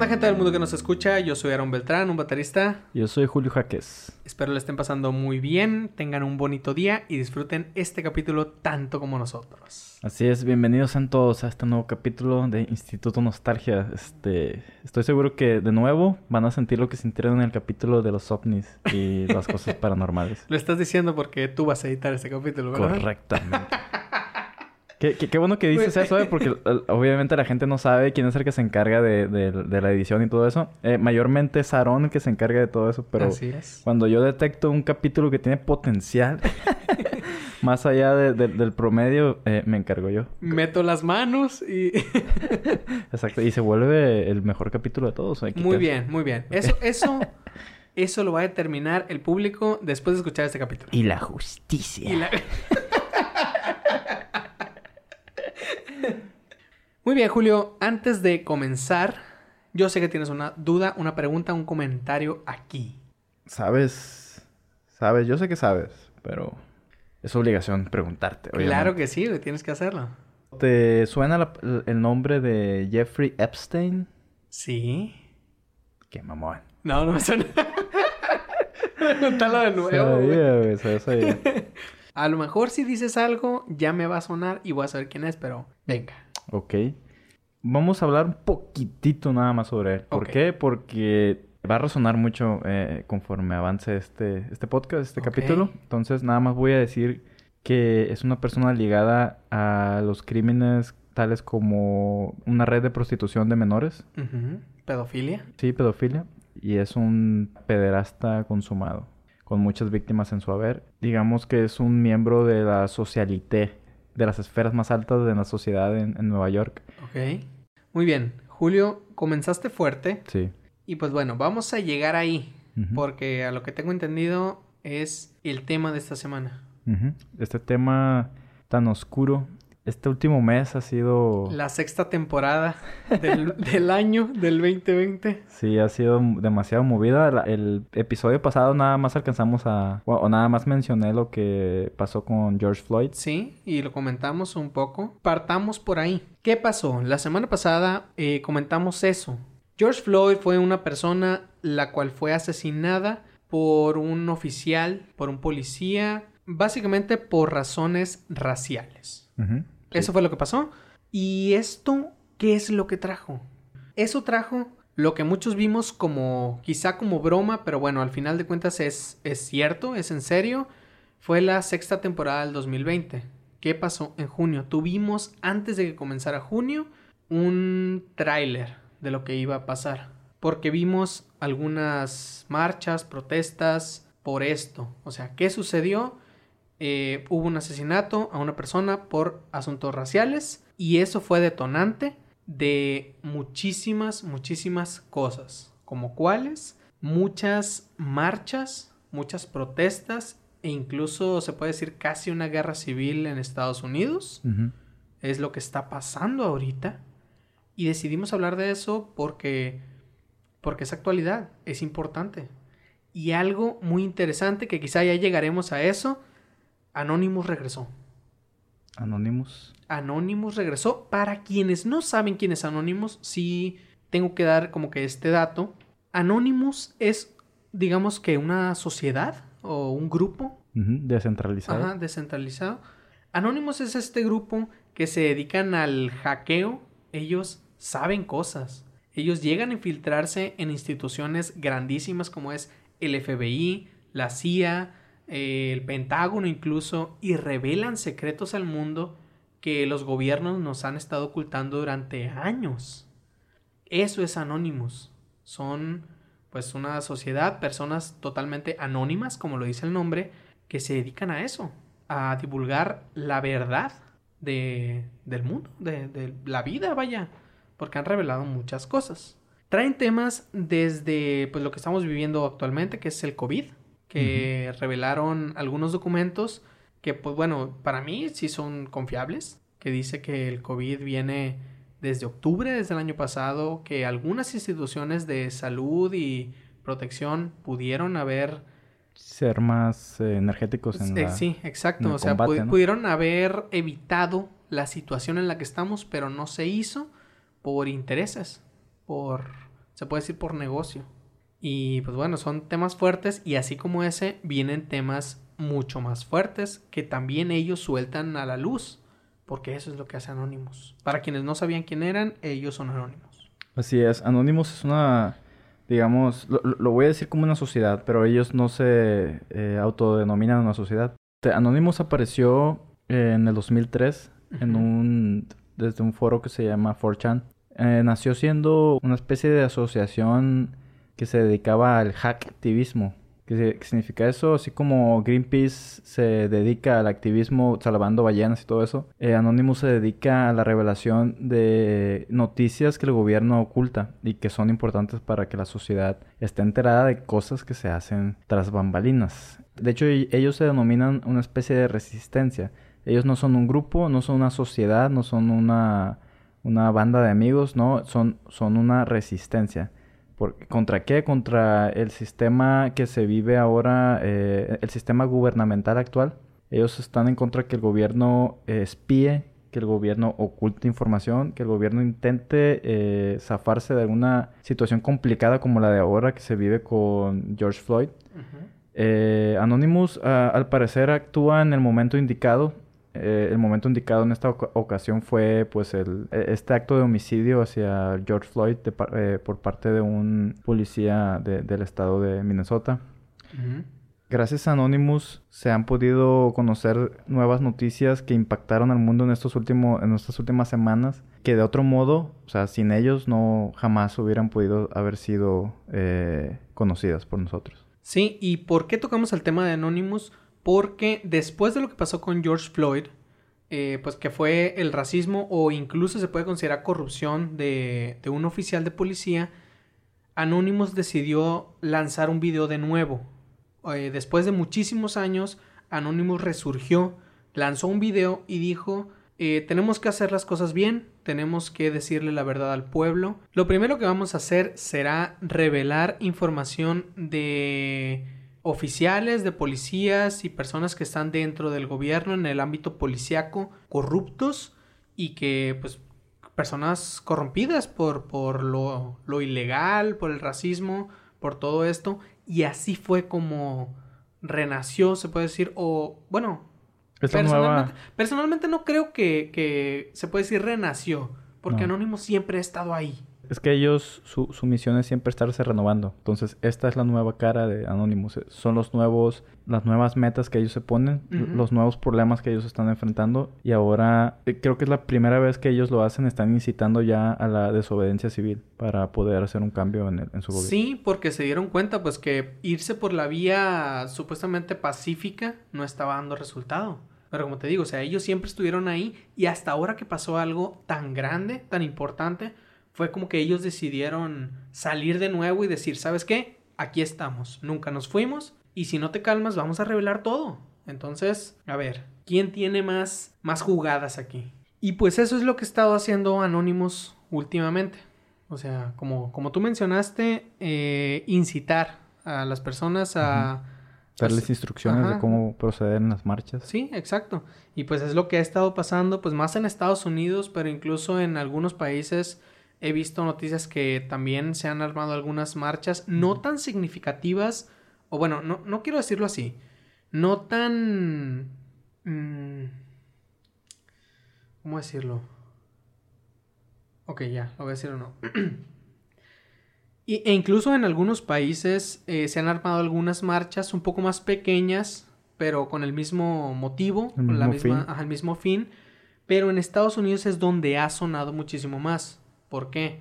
onda, gente del mundo que nos escucha? Yo soy Aaron Beltrán, un baterista. Yo soy Julio Jaques. Espero le estén pasando muy bien, tengan un bonito día y disfruten este capítulo tanto como nosotros. Así es, bienvenidos a todos a este nuevo capítulo de Instituto Nostalgia. Este, estoy seguro que de nuevo van a sentir lo que sintieron en el capítulo de los ovnis y las cosas paranormales. Lo estás diciendo porque tú vas a editar este capítulo, ¿verdad? Correctamente. Qué, qué, qué, bueno que dices eso, ¿eh? porque obviamente la gente no sabe quién es el que se encarga de, de, de la edición y todo eso. Eh, mayormente es Aaron que se encarga de todo eso, pero cuando yo detecto un capítulo que tiene potencial, más allá de, del promedio, eh, me encargo yo. Meto las manos y... Exacto, y se vuelve el mejor capítulo de todos. Muy bien, muy bien. Eso, eso, eso lo va a determinar el público después de escuchar este capítulo. Y la justicia. Y la... Muy bien, Julio. Antes de comenzar, yo sé que tienes una duda, una pregunta, un comentario aquí. Sabes, sabes, yo sé que sabes, pero es obligación preguntarte. Obviamente. Claro que sí, tienes que hacerlo. ¿Te suena la, el nombre de Jeffrey Epstein? Sí. Qué mamón. No, no me suena. Pregúntalo de nuevo. Sabía, güey, sabía. A lo mejor si dices algo, ya me va a sonar y voy a saber quién es, pero venga. Ok. Vamos a hablar un poquitito nada más sobre él. ¿Por okay. qué? Porque va a resonar mucho eh, conforme avance este, este podcast, este okay. capítulo. Entonces, nada más voy a decir que es una persona ligada a los crímenes tales como una red de prostitución de menores. Uh -huh. ¿Pedofilia? Sí, pedofilia. Y es un pederasta consumado, con muchas víctimas en su haber. Digamos que es un miembro de la socialité de las esferas más altas de la sociedad en, en, Nueva York. Ok. Muy bien. Julio, comenzaste fuerte. Sí. Y pues bueno, vamos a llegar ahí. Uh -huh. Porque a lo que tengo entendido es el tema de esta semana. Uh -huh. Este tema tan oscuro. Este último mes ha sido... La sexta temporada del, del año, del 2020. Sí, ha sido demasiado movida. El episodio pasado nada más alcanzamos a... O nada más mencioné lo que pasó con George Floyd. Sí, y lo comentamos un poco. Partamos por ahí. ¿Qué pasó? La semana pasada eh, comentamos eso. George Floyd fue una persona la cual fue asesinada por un oficial, por un policía, básicamente por razones raciales. Uh -huh. Eso fue lo que pasó. ¿Y esto qué es lo que trajo? Eso trajo lo que muchos vimos como quizá como broma, pero bueno, al final de cuentas es, es cierto, es en serio. Fue la sexta temporada del 2020. ¿Qué pasó en junio? Tuvimos, antes de que comenzara junio, un tráiler de lo que iba a pasar. Porque vimos algunas marchas, protestas por esto. O sea, ¿qué sucedió? Eh, hubo un asesinato a una persona por asuntos raciales y eso fue detonante de muchísimas, muchísimas cosas, como cuáles, muchas marchas, muchas protestas e incluso se puede decir casi una guerra civil en Estados Unidos. Uh -huh. Es lo que está pasando ahorita y decidimos hablar de eso porque porque es actualidad, es importante. Y algo muy interesante que quizá ya llegaremos a eso Anonymous regresó. Anonymous. Anonymous regresó. Para quienes no saben quién es Anonymous, sí tengo que dar como que este dato. Anonymous es, digamos que una sociedad o un grupo. Uh -huh. Descentralizado. Ajá, descentralizado. Anonymous es este grupo que se dedican al hackeo. Ellos saben cosas. Ellos llegan a infiltrarse en instituciones grandísimas como es el FBI, la CIA, el Pentágono incluso, y revelan secretos al mundo que los gobiernos nos han estado ocultando durante años. Eso es Anonymous. Son pues una sociedad, personas totalmente anónimas, como lo dice el nombre, que se dedican a eso, a divulgar la verdad de, del mundo, de, de la vida, vaya, porque han revelado muchas cosas. Traen temas desde pues, lo que estamos viviendo actualmente, que es el COVID, que uh -huh. revelaron algunos documentos que, pues bueno, para mí sí son confiables, que dice que el COVID viene desde octubre, desde el año pasado, que algunas instituciones de salud y protección pudieron haber... Ser más eh, energéticos en la, Sí, exacto. o sea, combate, ¿no? pudieron haber evitado la situación en la que estamos, pero no se hizo por intereses, por se puede decir por negocio. Y pues bueno, son temas fuertes y así como ese vienen temas mucho más fuertes que también ellos sueltan a la luz, porque eso es lo que hace Anonymous. Para quienes no sabían quién eran, ellos son Anonymous. Así es, Anonymous es una, digamos, lo, voy a decir como una sociedad, pero ellos no se eh, autodenominan una sociedad. Anonymous apareció en el 2003 en un, desde un foro que se llama 4chan. Eh, nació siendo una especie de asociación que se dedicaba al hacktivismo. ¿Qué, significa eso? Así como Greenpeace se dedica al activismo salvando ballenas y todo eso, eh, Anonymous se dedica a la revelación de noticias que el gobierno oculta y que son importantes para que la sociedad esté enterada de cosas que se hacen tras bambalinas. De hecho, e-, ellos se denominan una especie de resistencia. Ellos no son un grupo, no son una sociedad, no son una, una banda de amigos, no, son, son una resistencia. ¿Contra qué? Contra el sistema que se vive ahora, eh, el sistema gubernamental actual. Ellos están en contra que el gobierno espíe, que el gobierno oculte información, que el gobierno intente eh, zafarse de alguna situación complicada como la de ahora que se vive con George Floyd. Eh, Anonymous, al parecer, actúa en el momento indicado eh, el momento indicado en esta ocasión fue pues el, e, este acto de homicidio hacia George Floyd eh, por parte de un policía del estado de Minnesota. Gracias a Anonymous se han podido conocer nuevas noticias que impactaron al mundo en estos últimos en estas últimas semanas que de otro modo, o sea, sin ellos no jamás hubieran podido haber sido eh, conocidas por nosotros. Sí, ¿y por qué tocamos el tema de Anonymous? Porque después de lo que pasó con George Floyd, eh, pues que fue el racismo o incluso se puede considerar corrupción de, un oficial de policía, Anonymous decidió lanzar un video de nuevo. Eh, después de muchísimos años, Anonymous resurgió, lanzó un video y dijo, eh, tenemos que hacer las cosas bien, tenemos que decirle la verdad al pueblo. Lo primero que vamos a hacer será revelar información de oficiales de policías y personas que están dentro del gobierno en el ámbito policíaco corruptos y que pues personas corrompidas por, por lo, lo ilegal, por el racismo, por todo esto y así fue como renació, se puede decir, o bueno, personalmente, personalmente, no creo que, que, se puede decir renació, porque Anónimo siempre ha estado ahí. Es que ellos, su, su, misión es siempre estarse renovando. Entonces, esta es la nueva cara de Anonymous. Son los nuevos, las nuevas metas que ellos se ponen, los nuevos problemas que ellos están enfrentando. Y ahora, eh, creo que es la primera vez que ellos lo hacen, están incitando ya a la desobediencia civil para poder hacer un cambio en, en su gobierno. Sí, porque se dieron cuenta, pues, que irse por la vía supuestamente pacífica no estaba dando resultado. Pero como te digo, o sea, ellos siempre estuvieron ahí y hasta ahora que pasó algo tan grande, tan importante, fue como que ellos decidieron salir de nuevo y decir, ¿sabes qué? Aquí estamos, nunca nos fuimos y si no te calmas vamos a revelar todo. Entonces, a ver, ¿quién tiene más, más jugadas aquí? Y pues eso es lo que he estado haciendo Anonymous últimamente. O sea, como, como tú mencionaste, eh, incitar a las personas a... Darles pues, instrucciones de cómo proceder en las marchas. Sí, exacto. Y pues es lo que ha estado pasando, pues más en Estados Unidos, pero incluso en algunos países He visto noticias que también se han armado algunas marchas no tan significativas, o bueno, no, no quiero decirlo así, no tan... Mm, ¿Cómo decirlo? Ok, ya, lo voy a decir o no. y, e incluso en algunos países eh, se han armado algunas marchas un poco más pequeñas, pero con el mismo motivo, con la misma, el mismo fin. Pero en Estados Unidos es donde ha sonado muchísimo más. ¿Por qué?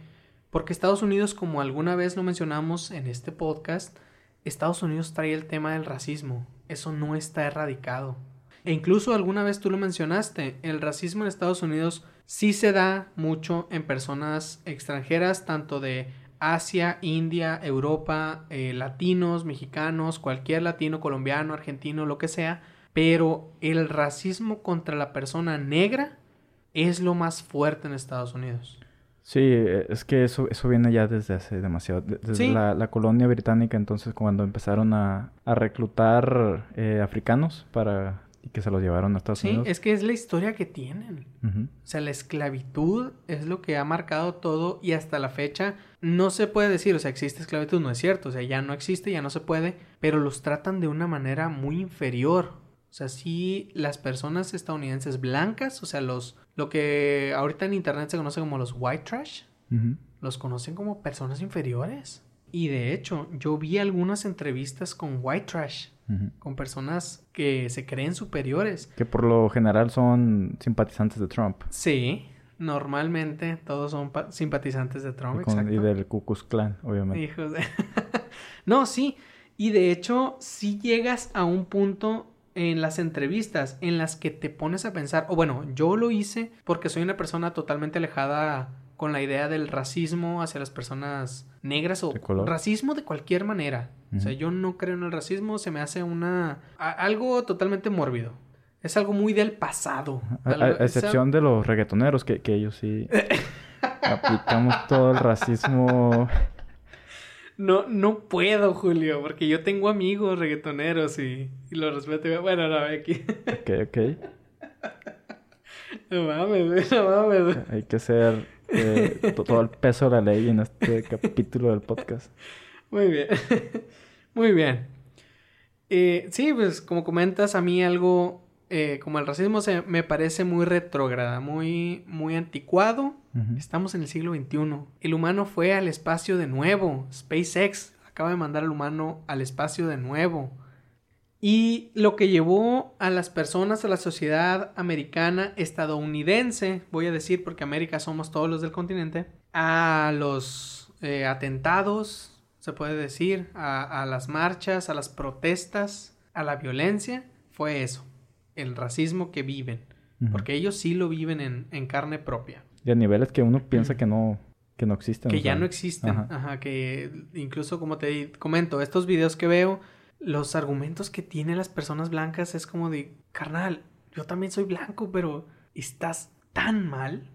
Porque Estados Unidos, como alguna vez lo mencionamos en este podcast, Estados Unidos trae el tema del racismo. Eso no está erradicado. E incluso alguna vez tú lo mencionaste, el racismo en Estados Unidos sí se da mucho en personas extranjeras, tanto de Asia, India, Europa, eh, latinos, mexicanos, cualquier latino, colombiano, argentino, lo que sea, pero el racismo contra la persona negra es lo más fuerte en Estados Unidos. Sí, eh, es que eso, eso viene ya desde hace demasiado. Desde la, colonia británica, entonces, cuando empezaron a, reclutar eh, africanos para y que se los llevaron a Estados Sí, Unidos. es que es la historia que tienen. O sea, la esclavitud es lo que ha marcado todo y hasta la fecha no se puede decir, o sea, existe esclavitud, no es cierto, o sea, ya no existe, ya no se puede, pero los tratan de una manera muy inferior. O sea, sí, las personas estadounidenses blancas, o sea, los, lo que ahorita en internet se conoce como los white trash, los conocen como personas inferiores. Y de hecho, yo vi algunas entrevistas con white trash, con personas que se creen superiores. Que por lo general son simpatizantes de Trump. Sí, normalmente todos son pa- simpatizantes de Trump, y, con- exacto. y del Ku Klux Klan, obviamente. Hijos de- no, sí. Y de hecho, si llegas a un punto en las entrevistas en las que te pones a pensar, o bueno, yo lo hice porque soy una persona totalmente alejada con la idea del racismo hacia las personas negras o ¿De color? racismo de cualquier manera. O sea, yo no creo en el racismo, se me hace una a- algo totalmente mórbido. Es algo muy del pasado. A, excepción de los reggaetoneros, que, que ellos sí aplicamos todo el racismo. No, no puedo, Julio, porque yo tengo amigos reggaetoneros y, y los respeto. Bueno, no, aquí. Ok, ok. No mames, no mames. Hay que hacer eh, to- todo el peso de la ley en este capítulo del podcast. Muy bien. Muy bien. Eh, sí, pues como comentas, a mí algo eh, como el racismo se me parece muy retrógrada, muy, muy anticuado. Ujú. Estamos en el siglo XXI. El humano fue al espacio de nuevo. SpaceX acaba de mandar al humano al espacio de nuevo. Y lo que llevó a las personas, a la sociedad americana, estadounidense, voy a decir porque América somos todos los del continente, a los eh, atentados, se puede decir, a, a las marchas, a las protestas, a la violencia, fue eso, el racismo que viven. Porque ellos sí lo viven en, en carne propia. Y a niveles que uno piensa que no, que no existen. Que o ya no existen. ajá. Ajá. que incluso como te comento, estos videos que veo, los argumentos que tienen las personas blancas es como de, carnal, yo también soy blanco, pero estás tan mal.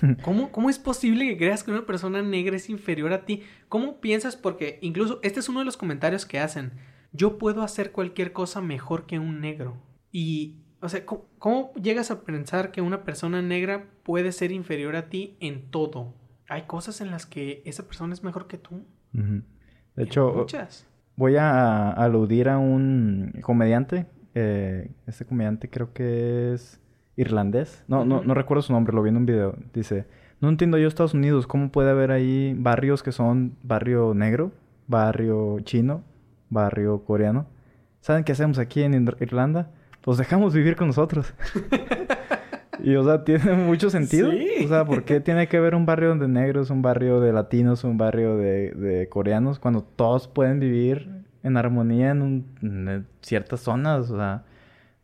¿Cómo, ¿Cómo es posible que creas que una persona negra es inferior a ti? ¿Cómo piensas? Porque incluso este es uno de los comentarios que hacen. Yo puedo hacer cualquier cosa mejor que un negro. Y, o sea, ¿cómo, cómo llegas a pensar que una persona negra puede ser inferior a ti en todo? Hay cosas en las que esa persona es mejor que tú. De hecho, muchas. voy a aludir a un comediante. eh, este comediante creo que es irlandés. No, no, no recuerdo su nombre, lo vi en un video. Dice, no entiendo yo Estados Unidos, ¿cómo puede haber ahí barrios que son barrio negro, barrio chino, barrio coreano? ¿Saben qué hacemos aquí en Ir- Irlanda? Los dejamos vivir con nosotros. y, o sea, tiene mucho sentido. Sí. O sea, ¿por qué tiene que haber un barrio de negros, un barrio de latinos, un barrio de, de coreanos, cuando todos pueden vivir en armonía en, un- en ciertas zonas? O sea,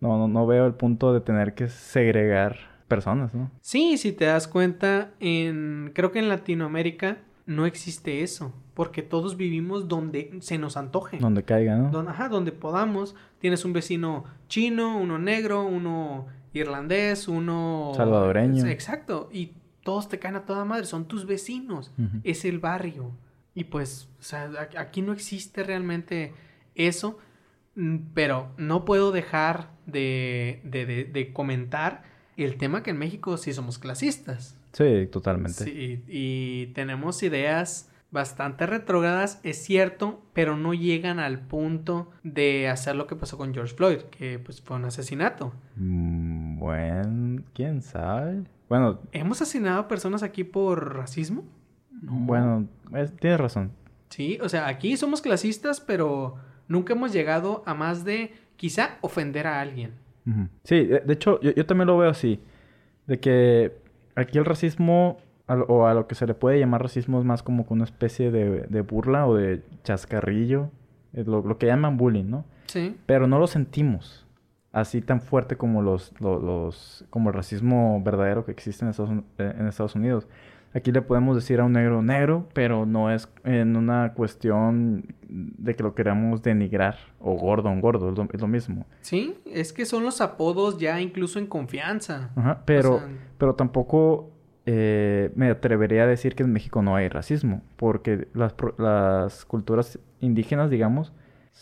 no, no, no veo el punto de tener que segregar personas, ¿no? Sí, si te das cuenta, en creo que en Latinoamérica no existe eso, porque todos vivimos donde se nos antoje. Donde caiga, ¿no? Don- ajá, donde podamos. Tienes un vecino chino, uno negro, uno irlandés, uno Salvadoreño. Exacto, y todos te caen a toda madre, son tus vecinos. Es el barrio. Y pues, o sea, a- aquí no existe realmente eso, mm, pero no puedo dejar de, de- de- de comentar el tema que en México sí somos clasistas. Sí, totalmente. Sí, y tenemos ideas bastante retrógradas, es cierto, pero no llegan al punto de hacer lo que pasó con George Floyd, que pues fue un asesinato. Mm, bueno, quién sabe. Bueno, ¿Hemos asesinado a personas aquí por racismo? No. bueno, es- tienes razón. Sí, o sea, aquí somos clasistas, pero nunca hemos llegado a más de quizá ofender a alguien. Sí, de, de hecho, yo, yo también lo veo así. De que aquí el racismo, a lo- o a lo que se le puede llamar racismo, es más como que una especie de, de burla o de chascarrillo. Es lo, lo que llaman bullying, ¿no? Sí. Pero no lo sentimos así tan fuerte como los, lo- los, como el racismo verdadero que existe en Estados, Uni- en Estados Unidos. Aquí le podemos decir a un negro negro, pero no es en una cuestión de que lo queramos denigrar o gordo un gordo, es lo, es lo mismo. Sí, es que son los apodos ya incluso en confianza. Ajá, pero, O sea, pero tampoco eh, me atrevería a decir que en México no hay racismo, porque las, las culturas indígenas, digamos,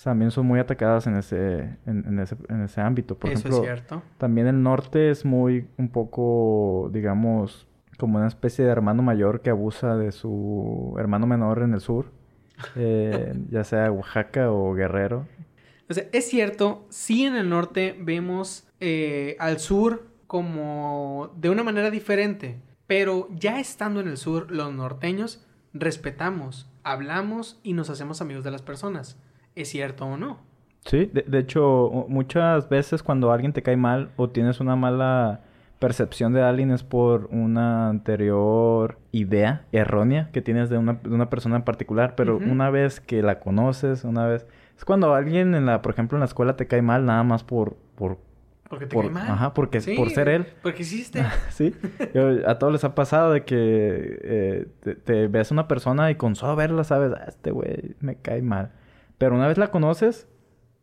también son muy atacadas en ese, en, ese, en ese ámbito. Por Eso ejemplo, es cierto. también el norte es muy, un poco, digamos, como una especie de hermano mayor que abusa de su hermano menor en el sur, eh, ya sea Oaxaca o Guerrero. O sea, es cierto, sí en el norte vemos eh, al sur como de una manera diferente, pero ya estando en el sur, los norteños respetamos, hablamos y nos hacemos amigos de las personas. ¿Es cierto o no? Sí, de, de hecho, muchas veces cuando alguien te cae mal o tienes una mala percepción de alguien es por una anterior idea errónea que tienes de una, de una persona en particular, pero una vez que la conoces, una vez... Es cuando alguien, en la, por ejemplo, en la escuela te cae mal nada más por... por, Porque te por cae mal. Ajá, porque Sí, por ser él. Porque hiciste. Sí, Yo- a todos les ha pasado de que eh, te, te ves a una persona y con solo verla sabes, "Ah, este güey me cae mal. Pero una vez la conoces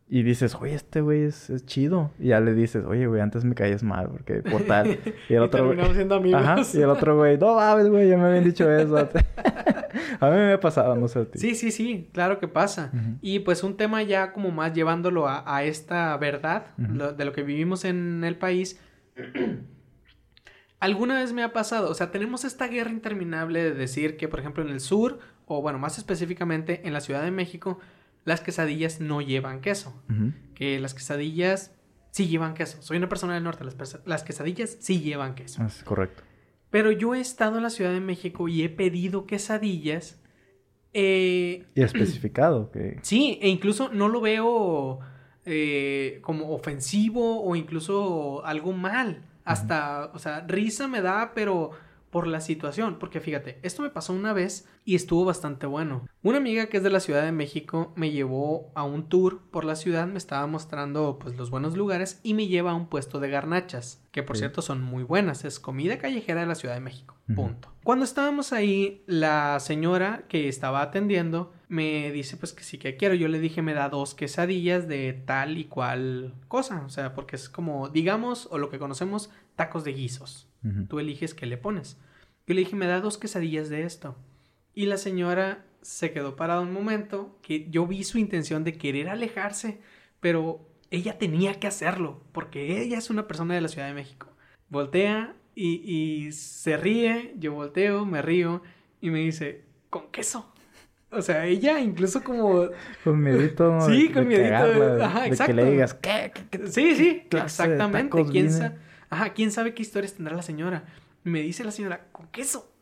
y dices, oye, este güey es, es chido. Y ya le dices, oye, güey, antes me caías mal porque por tal. Y el otro güey... terminamos siendo amigos. Ajá, y el otro güey, no mames, güey, ya me habían dicho eso. a mí me ha pasado, no sé a ti. Sí, sí, sí, claro que pasa. Y pues un tema ya como más llevándolo a, a esta verdad lo- de lo que vivimos en el país. Alguna vez me ha pasado, o sea, tenemos esta guerra interminable de decir que, por ejemplo, en el sur, o bueno, más específicamente en la Ciudad de México, las quesadillas no llevan queso. Que las quesadillas sí llevan queso. Soy una persona del norte, las, las quesadillas sí llevan queso. Es correcto. Pero yo he estado en la Ciudad de México y he pedido quesadillas. eh, Y especificado que... Sí, e incluso no lo veo eh, como ofensivo o incluso algo mal. Hasta, o sea, risa me da, pero por la situación. Porque fíjate, esto me pasó una vez y estuvo bastante bueno. Una amiga que es de la Ciudad de México me llevó a un tour por la ciudad, me estaba mostrando pues los buenos lugares y me lleva a un puesto de garnachas, que por Sí. cierto son muy buenas, es comida callejera de la Ciudad de México. Punto. Cuando estábamos ahí, la señora que estaba atendiendo me dice pues que sí que quiero. Yo le dije me da dos quesadillas de tal y cual cosa. O sea, porque es como, digamos, o lo que conocemos, tacos de guisos. Tú eliges qué le pones. Yo le dije me da dos quesadillas de esto. Y la señora se quedó parada un momento que yo vi su intención de querer alejarse, pero ella tenía que hacerlo porque ella es una persona de la Ciudad de México. Voltea y, y se ríe, yo volteo, me río y me dice, con queso. O sea, ella incluso como... Con miedito. Sí, de- con de miedito, cagarla, ajá, de exacto. que le digas, ¿qué? ¿Qué, qué- Sí, sí, exactamente. ¿Quién, vine? Ajá, ¿Quién sabe qué historias tendrá la señora? Me dice la señora, con queso.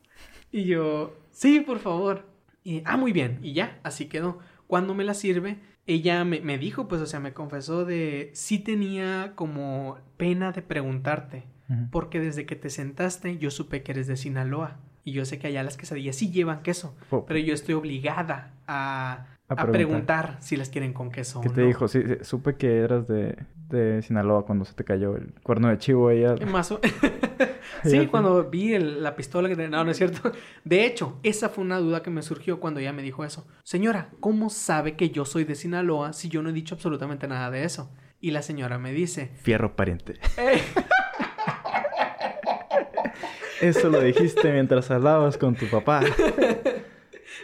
Y yo, sí, por favor. Y, ah, muy bien. Y ya, así quedó. Cuando me la sirve, ella me, me dijo, pues, o sea, me confesó de sí tenía como pena de preguntarte. Porque desde que te sentaste, yo supe que eres de Sinaloa. Y yo sé que allá las quesadillas sí llevan queso. Oh, Pero yo estoy obligada a, A a preguntar. si las quieren con queso ¿Qué o te no. dijo? Sí, sí, supe que eras de, de Sinaloa cuando se te cayó el cuerno de chivo. Ella... Más o- sí, cuando vi el- la pistola que tenía. No, no es cierto. De hecho, esa fue una duda que me surgió cuando ella me dijo eso. Señora, ¿cómo sabe que yo soy de Sinaloa si yo no he dicho absolutamente nada de eso? Y la señora me dice, Fierro pariente. "Eh, Eso lo dijiste mientras hablabas con tu papá.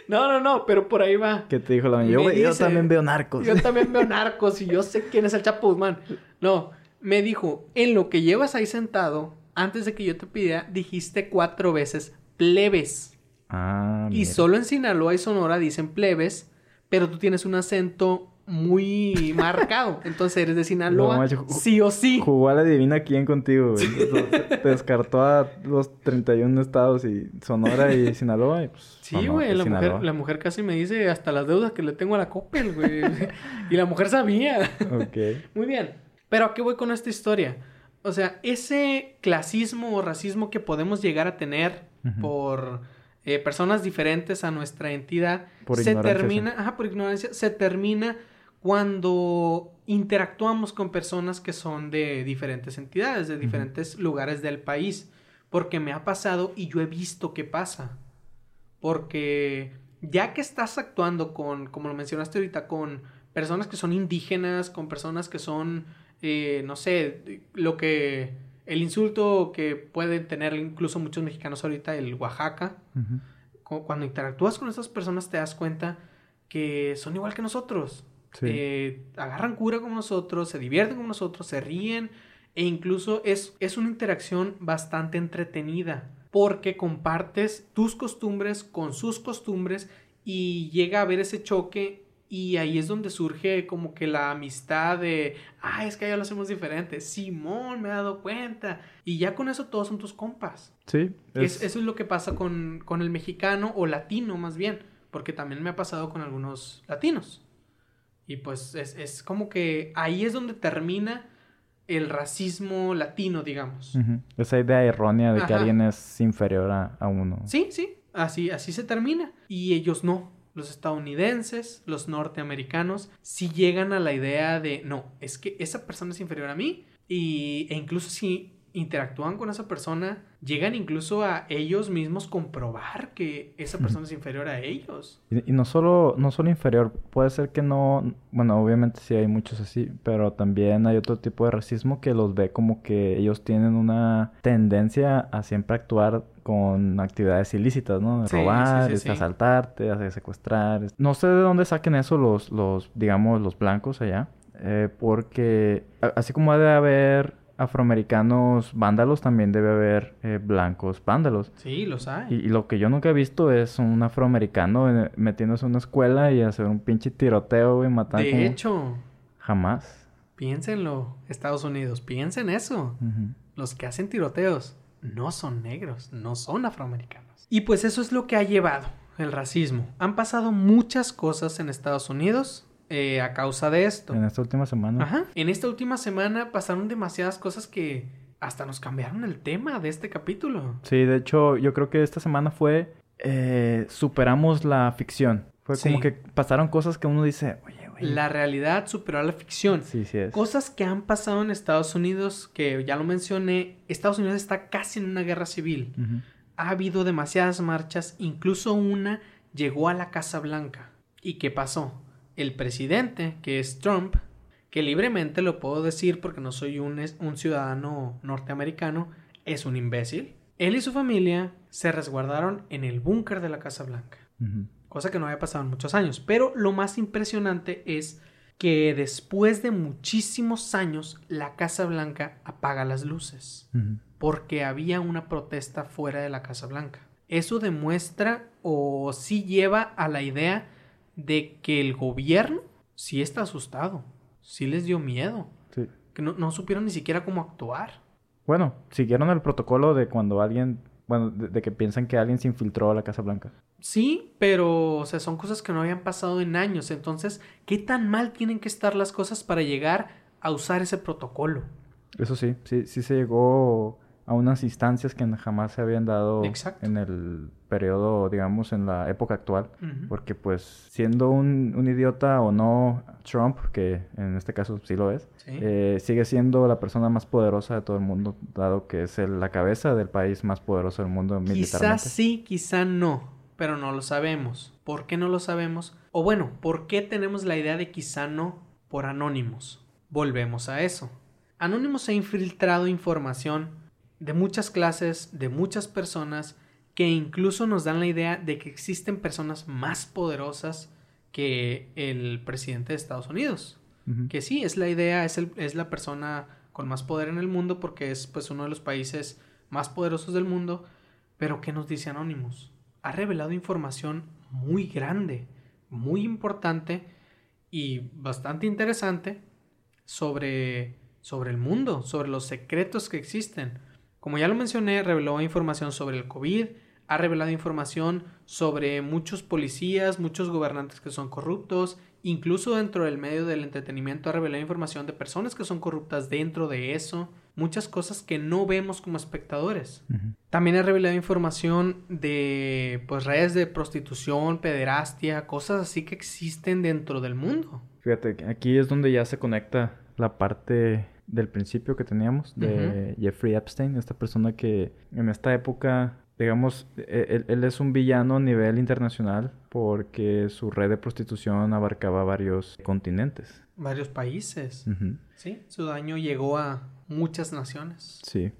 no, no, no, pero por ahí va. ¿Qué te dijo la yo, yo también veo narcos. Yo también veo narcos y yo sé quién es el Chapo Guzmán. No, me dijo, en lo que llevas ahí sentado, antes de que yo te pida, dijiste cuatro veces plebes. Ah, Y solo en Sinaloa y Sonora dicen plebes, pero tú tienes un acento muy marcado. Entonces eres de Sinaloa, No, macho, sí o sí. Jugó a la adivina quién contigo, güey. Entonces, Te descartó a los 31 estados y Sonora y Sinaloa. Y pues, Sí, güey, la mujer, la mujer casi me dice hasta las deudas que le tengo a la Coppel, güey. y la mujer sabía. Ok. Muy bien. Pero ¿a qué voy con esta historia? O sea, ese clasismo o racismo que podemos llegar a tener por eh, personas diferentes a nuestra entidad Por se termina, ajá, por ignorancia, se termina cuando interactuamos con personas que son de diferentes entidades, de diferentes lugares del país. Porque me ha pasado y yo he visto qué pasa. Porque ya que estás actuando con, como lo mencionaste ahorita, con personas que son indígenas, con personas que son, eh, no sé, lo que, el insulto que pueden tener incluso muchos mexicanos ahorita, el Oaxaca, cuando interactúas con esas personas te das cuenta que son igual que nosotros. Eh, agarran cura con nosotros, se divierten con nosotros, se ríen e incluso es, es una interacción bastante entretenida porque compartes tus costumbres con sus costumbres y llega a haber ese choque y ahí es donde surge como que la amistad de, ah, es que ya lo hacemos diferente. Simón, me he dado cuenta. Y ya con eso todos son tus compas. Sí. eso es lo que pasa con, con el mexicano o latino más bien. Porque también me ha pasado con algunos latinos. Y pues es, es como que ahí es donde termina el racismo latino, digamos. Esa idea errónea de que alguien es inferior a, a, uno. Sí, sí, así, así se termina. Y ellos no. Los estadounidenses, los norteamericanos, sí llegan a la idea de, no, es que esa persona es inferior a mí. Y, e incluso si interactúan con esa persona, llegan incluso a ellos mismos comprobar que esa persona es inferior a ellos. Y, no solo no solo inferior, puede ser que no, bueno, obviamente sí hay muchos así, pero también hay otro tipo de racismo que los ve como que ellos tienen una tendencia a siempre actuar con actividades ilícitas, ¿no? De robar, asaltarte, de secuestrar. No sé de dónde saquen eso los, los digamos, los blancos allá. Eh, porque así como ha de haber afroamericanos vándalos, también debe haber eh, blancos vándalos. Sí, los hay. Y, lo que yo nunca he visto es un afroamericano metiéndose en una escuela y hacer un pinche tiroteo, y matar. De hecho. Jamás. Piénsenlo, Estados Unidos, piensen eso. Los que hacen tiroteos no son negros, no son afroamericanos. Y pues eso es lo que ha llevado el racismo. Han pasado muchas cosas en Estados Unidos eh, a causa de esto. En esta última semana. Ajá. En esta última semana pasaron demasiadas cosas que hasta nos cambiaron el tema de este capítulo. Sí, de hecho, yo creo que esta semana fue. Eh, superamos la ficción. Fue como que pasaron cosas que uno dice, oye, oye. La realidad superó a la ficción. Sí, sí es. Cosas que han pasado en Estados Unidos, que ya lo mencioné. Estados Unidos está casi en una guerra civil. Ha habido demasiadas marchas, incluso una llegó a la Casa Blanca. ¿Y qué pasó? El presidente, que es Trump, que libremente lo puedo decir porque no soy un, un ciudadano norteamericano, es un imbécil. Él y su familia se resguardaron en el búnker de la Casa Blanca, cosa que no había pasado en muchos años. Pero lo más impresionante es que después de muchísimos años la Casa Blanca apaga las luces porque había una protesta fuera de la Casa Blanca. Eso demuestra o sí lleva a la idea de que el gobierno sí está asustado, sí les dio miedo, que no, supieron ni siquiera cómo actuar. Bueno, siguieron el protocolo de cuando alguien, bueno, de, que piensan que alguien se infiltró a la Casa Blanca. Sí, pero, o sea, son cosas que no habían pasado en años, entonces, ¿qué tan mal tienen que estar las cosas para llegar a usar ese protocolo? Eso sí, sí, sí se llegó a unas instancias que jamás se habían dado en el periodo, digamos, en la época actual. Porque pues siendo un, idiota o no Trump, que en este caso sí lo es, eh, sigue siendo la persona más poderosa de todo el mundo, dado que es la cabeza del país más poderoso del mundo militarmente. Quizás sí, quizá no, pero no lo sabemos. ¿Por qué no lo sabemos? O bueno, ¿por qué tenemos la idea de quizá no por anónimos? Volvemos a eso. Anónimos ha infiltrado información de muchas clases, de muchas personas, que incluso nos dan la idea de que existen personas más poderosas que el presidente de Estados Unidos. Que sí, es la idea, es, el, es la persona con más poder en el mundo porque es pues uno de los países más poderosos del mundo, pero ¿qué nos dice Anonymous? Ha revelado información muy grande, muy importante y bastante interesante sobre, sobre el mundo, sobre los secretos que existen. Como ya lo mencioné, reveló información sobre el COVID, ha revelado información sobre muchos policías, muchos gobernantes que son corruptos, incluso dentro del medio del entretenimiento ha revelado información de personas que son corruptas dentro de eso, muchas cosas que no vemos como espectadores. También ha revelado información de pues redes de prostitución, pederastia, cosas así que existen dentro del mundo. Fíjate, aquí es donde ya se conecta la parte del principio que teníamos de Jeffrey Epstein, esta persona que en esta época, digamos, e-, él, es un villano a nivel internacional porque su red de prostitución abarcaba varios continentes. Varios países. Sí, su daño llegó a muchas naciones. Sí.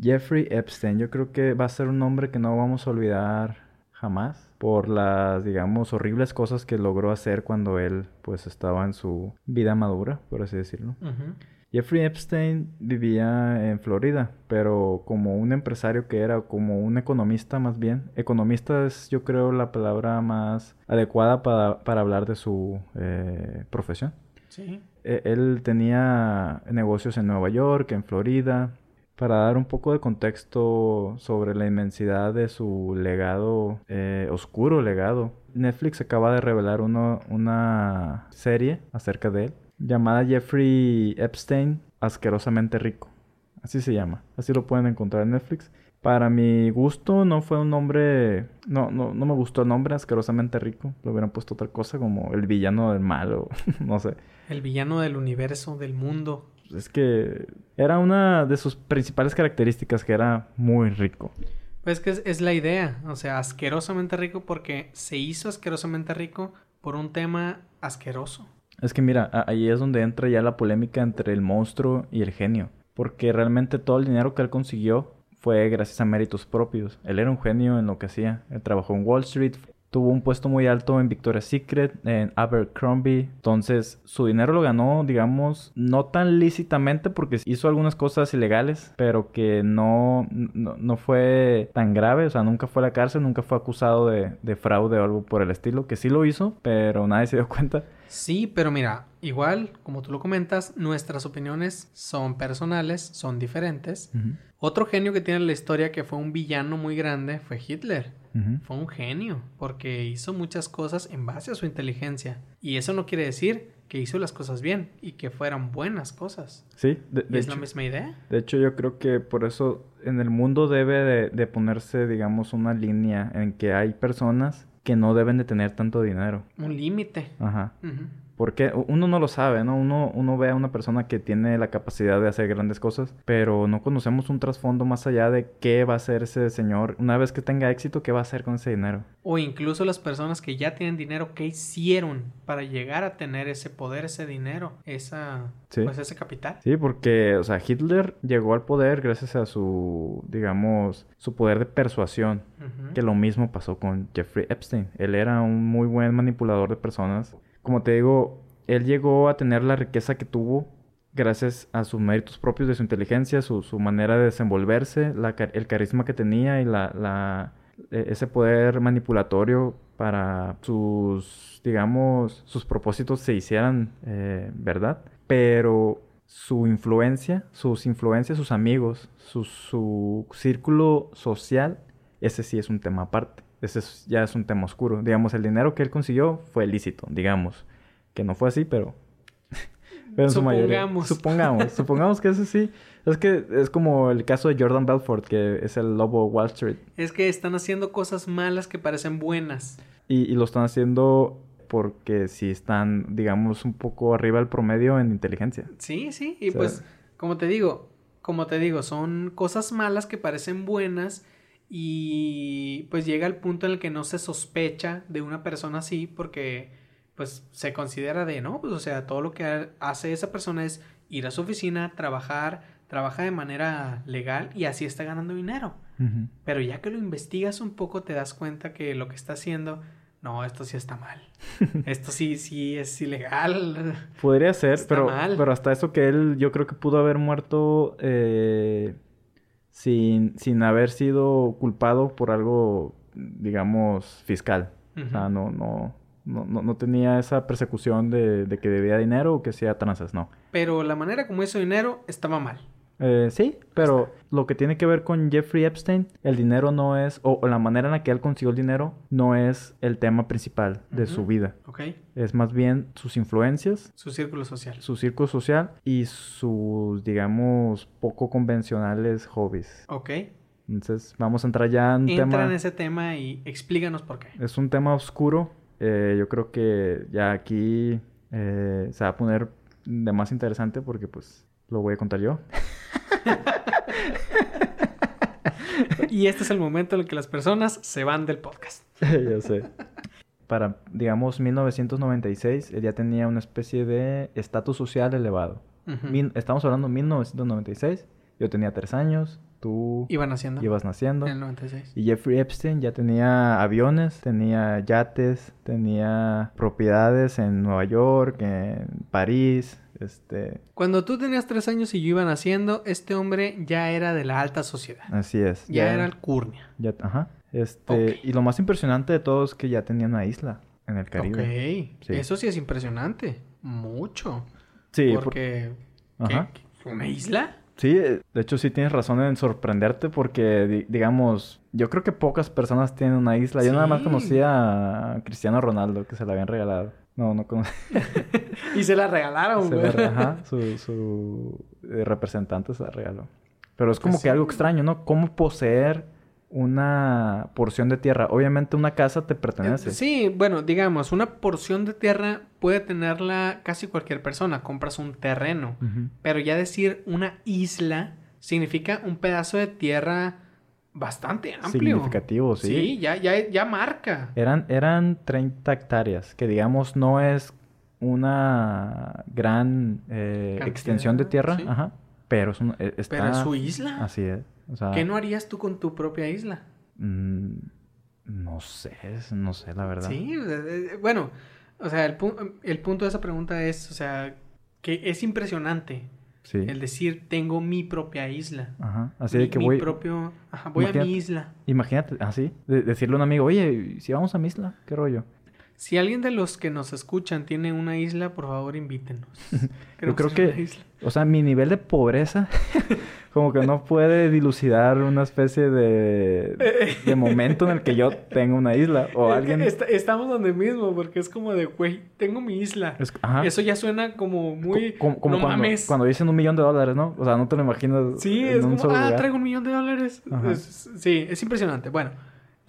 Jeffrey Epstein, yo creo que va a ser un nombre que no vamos a olvidar jamás por las, digamos, horribles cosas que logró hacer cuando él, pues, estaba en su vida madura, por así decirlo. Jeffrey Epstein vivía en Florida, pero como un empresario que era, como un economista más bien. Economista es yo creo la palabra más adecuada para, hablar de su eh, profesión. Sí. E, él tenía negocios en Nueva York, en Florida. Para dar un poco de contexto sobre la inmensidad de su legado, eh, oscuro legado, Netflix acaba de revelar una serie acerca de él llamada Jeffrey Epstein, asquerosamente rico. Así se llama. Así lo pueden encontrar en Netflix. Para mi gusto no fue un nombre, no, no, no me gustó el nombre, asquerosamente rico. Lo hubieran puesto otra cosa como el villano del mal o no sé. El villano del universo, del mundo. Es que era una de sus principales características que era muy rico. Pues que es, es la idea, o sea, asquerosamente rico porque se hizo asquerosamente rico por un tema asqueroso. Es que mira, ahí es donde entra ya la polémica entre el monstruo y el genio. Porque realmente todo el dinero que él consiguió fue gracias a méritos propios. Él era un genio en lo que hacía. Él trabajó en Wall Street, tuvo un puesto muy alto en Victoria's Secret, en Abercrombie. Entonces, su dinero lo ganó, digamos, no tan lícitamente porque hizo algunas cosas ilegales, pero que no, no, fue tan grave. O sea, nunca fue a la cárcel, nunca fue acusado de, de fraude o algo por el estilo, que sí lo hizo, pero nadie se dio cuenta. Sí, pero mira, igual, como tú lo comentas, nuestras opiniones son personales, son diferentes. Otro genio que tiene la historia que fue un villano muy grande fue Hitler. Fue un genio, porque hizo muchas cosas en base a su inteligencia. Y eso no quiere decir que hizo las cosas bien y que fueran buenas cosas. Sí, de, ¿Es la misma idea? De hecho, yo creo que por eso en el mundo debe de ponerse, digamos, una línea en que hay personas que no deben de tener tanto dinero. Un límite. Ajá. Porque uno no lo sabe, ¿no? Uno, uno ve a una persona que tiene la capacidad de hacer grandes cosas, pero no conocemos un trasfondo más allá de qué va a hacer ese señor una vez que tenga éxito, qué va a hacer con ese dinero. O incluso las personas que ya tienen dinero, qué hicieron para llegar a tener ese poder, ese dinero, esa, pues ese capital. Sí, porque, o sea, Hitler llegó al poder gracias a su, digamos, su poder de persuasión, que lo mismo pasó con Jeffrey Epstein. Él era un muy buen manipulador de personas como te digo, él llegó a tener la riqueza que tuvo gracias a sus méritos propios de su inteligencia, su, manera de desenvolverse, el carisma que tenía y e, ese poder manipulatorio para sus, digamos, sus propósitos se hicieran eh, verdad. Pero su influencia, sus influencias, sus amigos, su, su, círculo social, ese sí es un tema aparte. Ese ya es un tema oscuro. Digamos, el dinero que él consiguió fue lícito, digamos. Que no fue así, pero... pero en supongamos. supongamos. supongamos que eso sí. Es que es como el caso de Jordan Belfort, que es el lobo Wall Street. Es que están haciendo cosas malas que parecen buenas. Y, lo están haciendo porque sí están, digamos, un poco arriba del promedio en inteligencia. Sí, sí. Y pues, como te digo, como te digo, son cosas malas que parecen buenas y pues llega el punto en el que no se sospecha de una persona así porque pues se considera de no, pues o sea, todo lo que hace esa persona es ir a su oficina, trabajar, trabaja de manera legal y así está ganando dinero. Pero ya que lo investigas un poco te das cuenta que lo que está haciendo, no, esto sí está mal. esto sí, sí es ilegal. Podría ser, pero, pero hasta eso que él yo creo que pudo haber muerto eh, sin, sin haber sido culpado por algo, digamos, fiscal. O sea, no, no, no, no, tenía esa persecución de, de que debía dinero o que hacía tranzas, no. Pero la manera como hizo dinero estaba mal. Eh, sí, pero lo que tiene que ver con Jeffrey Epstein, el dinero no es, o, la manera en la que él consiguió el dinero, no es el tema principal de su vida. Ok. Es más bien sus influencias. Su círculo social. Su círculo social y sus, digamos, poco convencionales hobbies. Ok. Entonces, vamos a entrar ya en un Entra tema... en ese tema y explícanos por qué. Es un tema oscuro. Eh, yo creo que ya aquí eh, se va a poner de más interesante porque, pues, lo voy a contar yo. y este es el momento en el que las personas se van del podcast. ya sé. Para, digamos, 1996, él ya tenía una especie de estatus social elevado. estamos hablando de 1996. Yo tenía tres años. Tú Iban naciendo. ibas naciendo. En el 96. Y Jeffrey Epstein ya tenía aviones, tenía yates, tenía propiedades en Nueva York, en París, este... Cuando tú tenías tres años y yo iba naciendo, este hombre ya era de la alta sociedad. Así es. Ya, era alcurnia. ya- ajá. Este. Y lo más impresionante de todo es que ya tenía una isla en el Caribe. Ok. Sí. Eso sí es impresionante. Mucho. Sí, por- Porque... ¿qué? Ajá. ¿Una isla? Sí, de hecho sí tienes razón en sorprenderte porque, di- digamos, yo creo que pocas personas tienen una isla. Yo nada más conocía a Cristiano Ronaldo que se la habían regalado. No, no conocía. Y se la regalaron, Se güey. la- ajá, su, su eh, representante se la regaló. Pero es como Pues que sí. algo extraño, ¿no? ¿Cómo poseer una porción de tierra? Obviamente una casa te pertenece. Eh, Sí, bueno, digamos, una porción de tierra puede tenerla casi cualquier persona. Compras un terreno. Pero ya decir una isla significa un pedazo de tierra bastante amplio. Significativo, sí. Sí, ya, ya, ya marca. Eran, eran 30 hectáreas, que digamos no es una gran eh, extensión de tierra, sí. ajá, pero es un, está... Pero es su isla. Así es. O sea, ¿Qué no harías tú con tu propia isla? mm, no sé, no sé la verdad. Sí, eh, eh, bueno, o sea, el, pu- el punto de esa pregunta es, o sea, que es impresionante Sí. el decir tengo mi propia isla. Ajá. Así mi, de que mi voy... propio, ajá, voy a mi isla. Imagínate, así, de- decirle a un amigo, oye, si vamos a mi isla, ¿qué rollo? Si alguien de los que nos escuchan tiene una isla, por favor invítenos. Yo creo que- una isla. O sea, mi nivel de pobreza como que no puede dilucidar una especie de, de momento en el que yo tengo una isla o que alguien... est- estamos donde mismo, porque es como de, güey, tengo mi isla. Es-. Eso ya suena como muy... Co- como, como no cuando, mames. cuando dicen un millón de dólares, ¿no? O sea, no te lo imaginas Sí, en es un como, ah, lugar. traigo un millón de dólares. Es- sí, es impresionante. Bueno,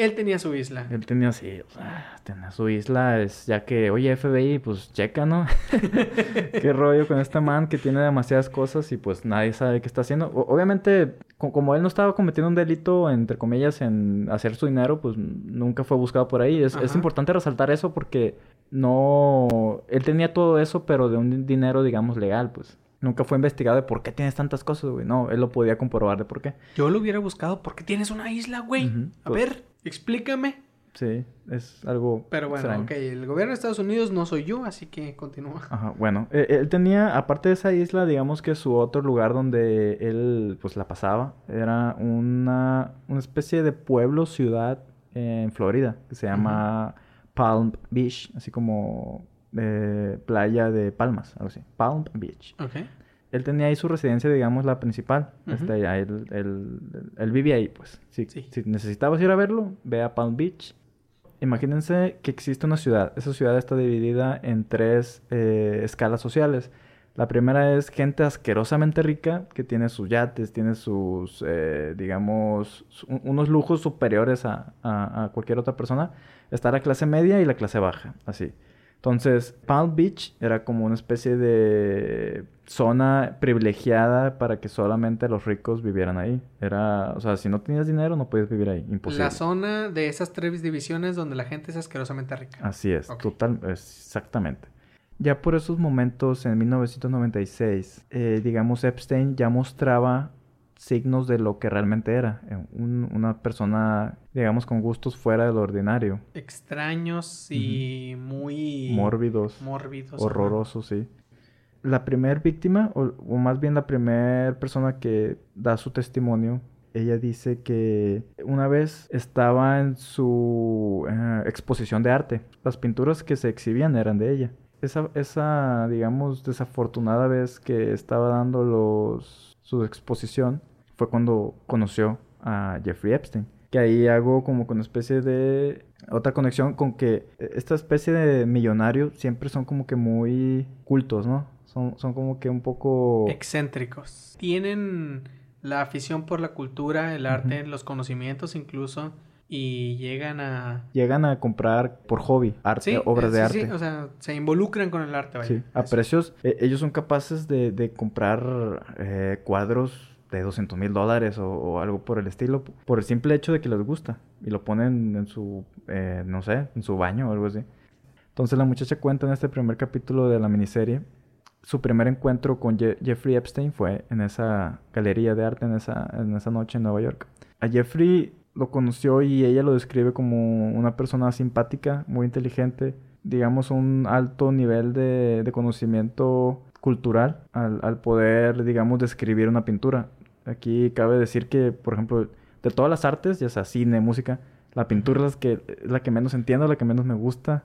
él tenía su isla. Él tenía así, o sea, tenía su isla, es ya que, oye, FBI, pues checa, ¿no? Qué rollo con este man que tiene demasiadas cosas y pues nadie sabe qué está haciendo. O- obviamente, co- como él no estaba cometiendo un delito, entre comillas, en hacer su dinero, pues nunca fue buscado por ahí. Es, importante resaltar eso porque no... Él tenía todo eso, pero de un dinero, digamos, legal, pues. Nunca fue investigado de por qué tienes tantas cosas, güey. No, él lo podía comprobar de por qué. Yo lo hubiera buscado porque tienes una isla, güey. A pues- ver, explícame. Sí, es algo Pero bueno, extraño. ok, el gobierno de Estados Unidos no soy yo, así que continúa. Ajá, bueno, eh, él tenía, aparte de esa isla, digamos que su otro lugar donde él, pues, la pasaba, era una, una especie de pueblo, ciudad en Florida, que se llama Palm Beach, así como eh, playa de palmas, algo así, Palm Beach. Ok. Él tenía ahí su residencia, digamos, la principal. Este, ahí él, él- él vivía ahí, pues. Si, Sí. si necesitabas ir a verlo, ve a Palm Beach. Imagínense que existe una ciudad. Esa ciudad está dividida en tres eh, escalas sociales. La primera es gente asquerosamente rica que tiene sus yates, tiene sus, eh, digamos, su- unos lujos superiores a, a- a cualquier otra persona. Está la clase media y la clase baja, así. Entonces, Palm Beach era como una especie de zona privilegiada para que solamente los ricos vivieran ahí. Era, o sea, si no tenías dinero no podías vivir ahí, imposible. La zona de esas tres divisiones donde la gente es asquerosamente rica. Así es, total, exactamente. Ya por esos momentos, en 1996, eh, digamos, Epstein ya mostraba signos de lo que realmente era. eh, un- una persona, digamos, con gustos fuera de lo ordinario. Extraños y muy... Mórbidos, Mórbidos. horrorosos, sí. La primer víctima, o, o más bien la primer persona que da su testimonio, ella dice que una vez estaba en su eh, exposición de arte. Las pinturas que se exhibían eran de ella. Esa, esa, digamos, desafortunada vez que estaba dando su exposición fue cuando conoció a Jeffrey Epstein. Que ahí hago como con una especie de otra conexión con que esta especie de millonarios siempre son como que muy cultos, ¿no? Son, son como que un poco... Excéntricos. Tienen la afición por la cultura, el arte, los conocimientos incluso, y llegan a... Llegan a comprar por hobby arte, Sí, obras eh, de arte. sí, o sea, se involucran con el arte, vaya. Sí, a Eso. precios. eh, ellos son capaces de, de comprar eh, cuadros de 200 mil dólares o, o algo por el estilo, por el simple hecho de que les gusta. Y lo ponen en su, eh, no sé, en su baño o algo así. Entonces la muchacha cuenta en este primer capítulo de la miniserie su primer encuentro con Jeffrey Epstein fue en esa galería de arte, en esa, en esa noche en Nueva York. A Jeffrey lo conoció y ella lo describe como una persona simpática, muy inteligente, digamos un alto nivel de, conocimiento cultural al, al, poder, digamos, describir una pintura. Aquí cabe decir que, por ejemplo, de todas las artes, ya sea cine, música, la pintura es, que, es la que menos entiendo, la que menos me gusta.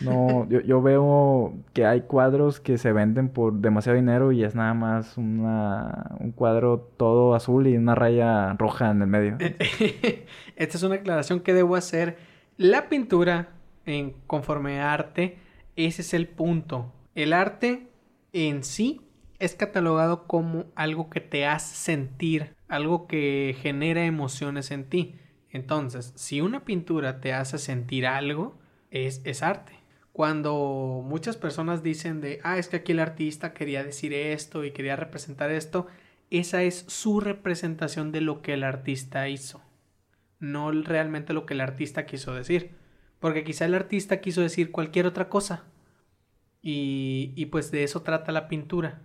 No, yo, yo, veo que hay cuadros que se venden por demasiado dinero y es nada más una, un cuadro todo azul y una raya roja en el medio. Esta es una aclaración que debo hacer. La pintura, en conforme arte, ese es el punto. El arte en sí es catalogado como algo que te hace sentir, algo que genera emociones en ti. Entonces, si una pintura te hace sentir algo, es, es arte. Cuando muchas personas dicen de, ah, es que aquí el artista quería decir esto y quería representar esto, esa es su representación de lo que el artista hizo, no realmente lo que el artista quiso decir, porque quizá el artista quiso decir cualquier otra cosa. Y, y pues de eso trata la pintura,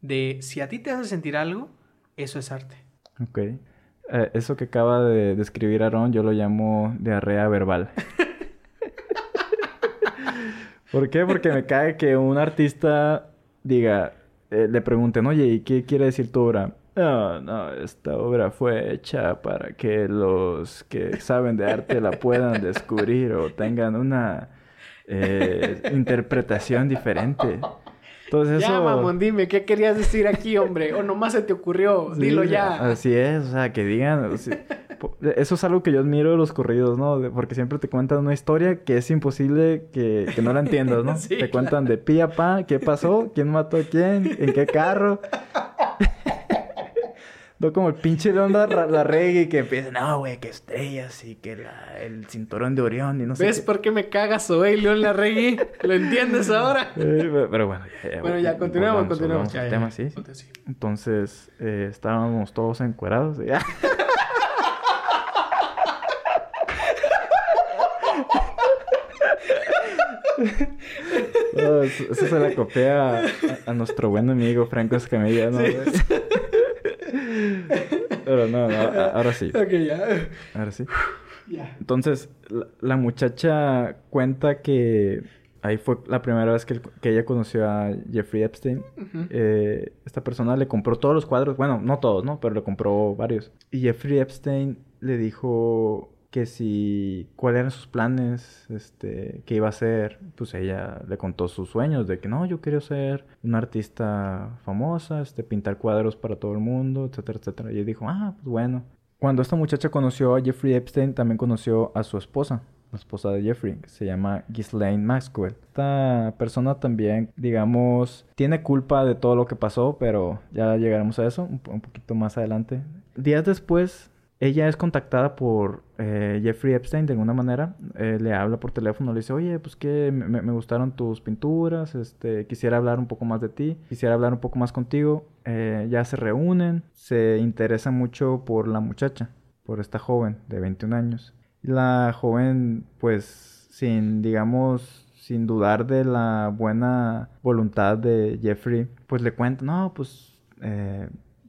de si a ti te hace sentir algo, eso es arte. Ok. Eh, eso que acaba de describir Aaron, yo lo llamo diarrea verbal. ¿Por qué? Porque me cae que un artista diga, eh, le pregunten, oye, ¿y qué quiere decir tu obra? No, no, esta obra fue hecha para que los que saben de arte la puedan descubrir o tengan una eh, interpretación diferente. Entonces ya, mamón, dime, ¿qué querías decir aquí, hombre? O nomás se te ocurrió, dilo ya. Así es, o sea, que digan... eso es algo que yo admiro de los corridos, ¿no? porque siempre te cuentan una historia que es imposible que, que no la entiendas, ¿no? te cuentan de pi a pa, qué pasó, quién mató a quién, en qué carro. No como el pinche León la, la reggae que empieza, no, güey, que estrellas y que la, el cinturón de Orión y no sé. ¿Ves por qué me cagas, güey, León la reggae? ¿Lo entiendes ahora? Eh, pero bueno, ya, ya, Bueno, ya, continuamos, continuamos. Ya, tema, ¿sí? Entonces, eh, estábamos todos encuerados. ¿ya? eso, se la copia a, nuestro buen amigo Franco Escamilla, ¿no? Sí. Pero no, no, ahora sí. Ok, ya. Ahora sí. Entonces, la, muchacha cuenta que ahí fue la primera vez que, ella conoció a Jeffrey Epstein. Eh, esta persona le compró todos los cuadros, bueno, no todos, ¿no? Pero le compró varios. Y Jeffrey Epstein le dijo que si cuáles eran sus planes, este, qué iba a hacer, pues ella le contó sus sueños de que no, yo quiero ser una artista famosa, este, pintar cuadros para todo el mundo, etcétera, etcétera. Y ella dijo, ah, pues bueno. Cuando esta muchacha conoció a Jeffrey Epstein, también conoció a su esposa, la esposa de Jeffrey, que se llama Ghislaine Maxwell. Esta persona también, digamos, tiene culpa de todo lo que pasó, pero ya llegaremos a eso un poquito más adelante. Días después ella es contactada por eh, Jeffrey Epstein de alguna manera. Eh, le habla por teléfono, le dice, oye, pues que me, gustaron tus pinturas, este, quisiera hablar un poco más de ti, quisiera hablar un poco más contigo. Eh, ya se reúnen, se interesa mucho por la muchacha, por esta joven de 21 años. La joven, pues, sin, digamos, sin dudar de la buena voluntad de Jeffrey, pues le cuenta, no, pues,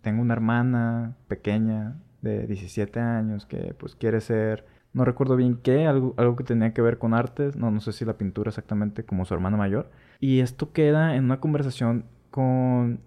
tengo una hermana pequeña, de 17 años que pues quiere ser, no recuerdo bien qué, algo, algo que tenía que ver con artes, no, no sé si la pintura exactamente como su hermana mayor. Y esto queda en una conversación con,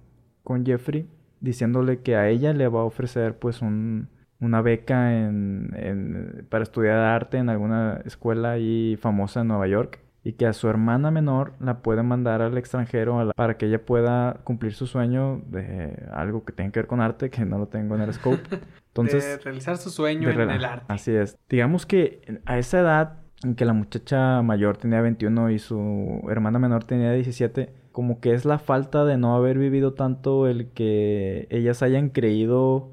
con Jeffrey diciéndole que a ella le va a ofrecer pues un, una beca en, para estudiar arte en alguna escuela ahí famosa en Nueva York y que a su hermana menor la puede mandar al extranjero para que ella pueda cumplir su sueño de algo que tenga que ver con arte, que no lo tengo en el scope. Entonces, de realizar su sueño en el arte. Así es. Digamos que a esa edad en que la muchacha mayor tenía 21 y su hermana menor tenía 17, como que es la falta de no haber vivido tanto el que ellas hayan creído,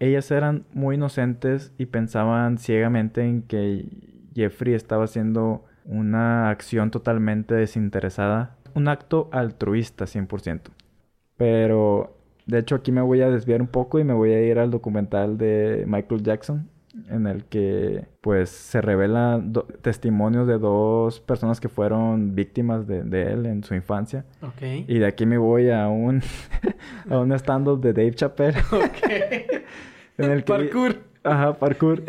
ellas eran muy inocentes y pensaban ciegamente en que Jeffrey estaba haciendo una acción totalmente desinteresada, un acto altruista 100%. Pero de hecho aquí me voy a desviar un poco y me voy a ir al documental de Michael Jackson, en el que pues se revelan testimonios de dos personas que fueron víctimas de, él en su infancia. Ok. Y de aquí me voy a un, a un stand-up de Dave Chappelle. Ok. en el que, parkour. Ajá, parkour.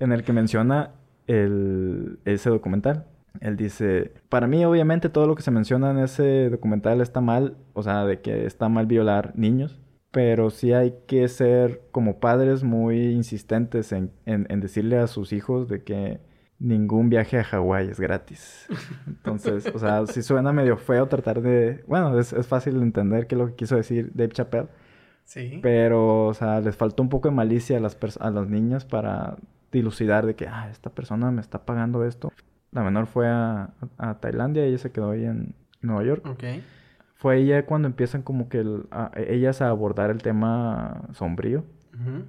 en el que menciona el, ese documental. Él dice, para mí obviamente todo lo que se menciona en ese documental está mal, o sea, de que está mal violar niños, pero sí hay que ser como padres muy insistentes en, en, decirle a sus hijos de que ningún viaje a Hawái es gratis. Entonces, o sea, sí suena medio feo tratar de... Bueno, es, es fácil entender qué es lo que quiso decir Dave Chappelle. Sí. Pero, o sea, les faltó un poco de malicia a las, a los niños para dilucidar de que, ah, esta persona me está pagando esto. La menor fue a, a Tailandia y ella se quedó ahí en Nueva York. Fue ella cuando empiezan como que ellas a abordar el tema sombrío.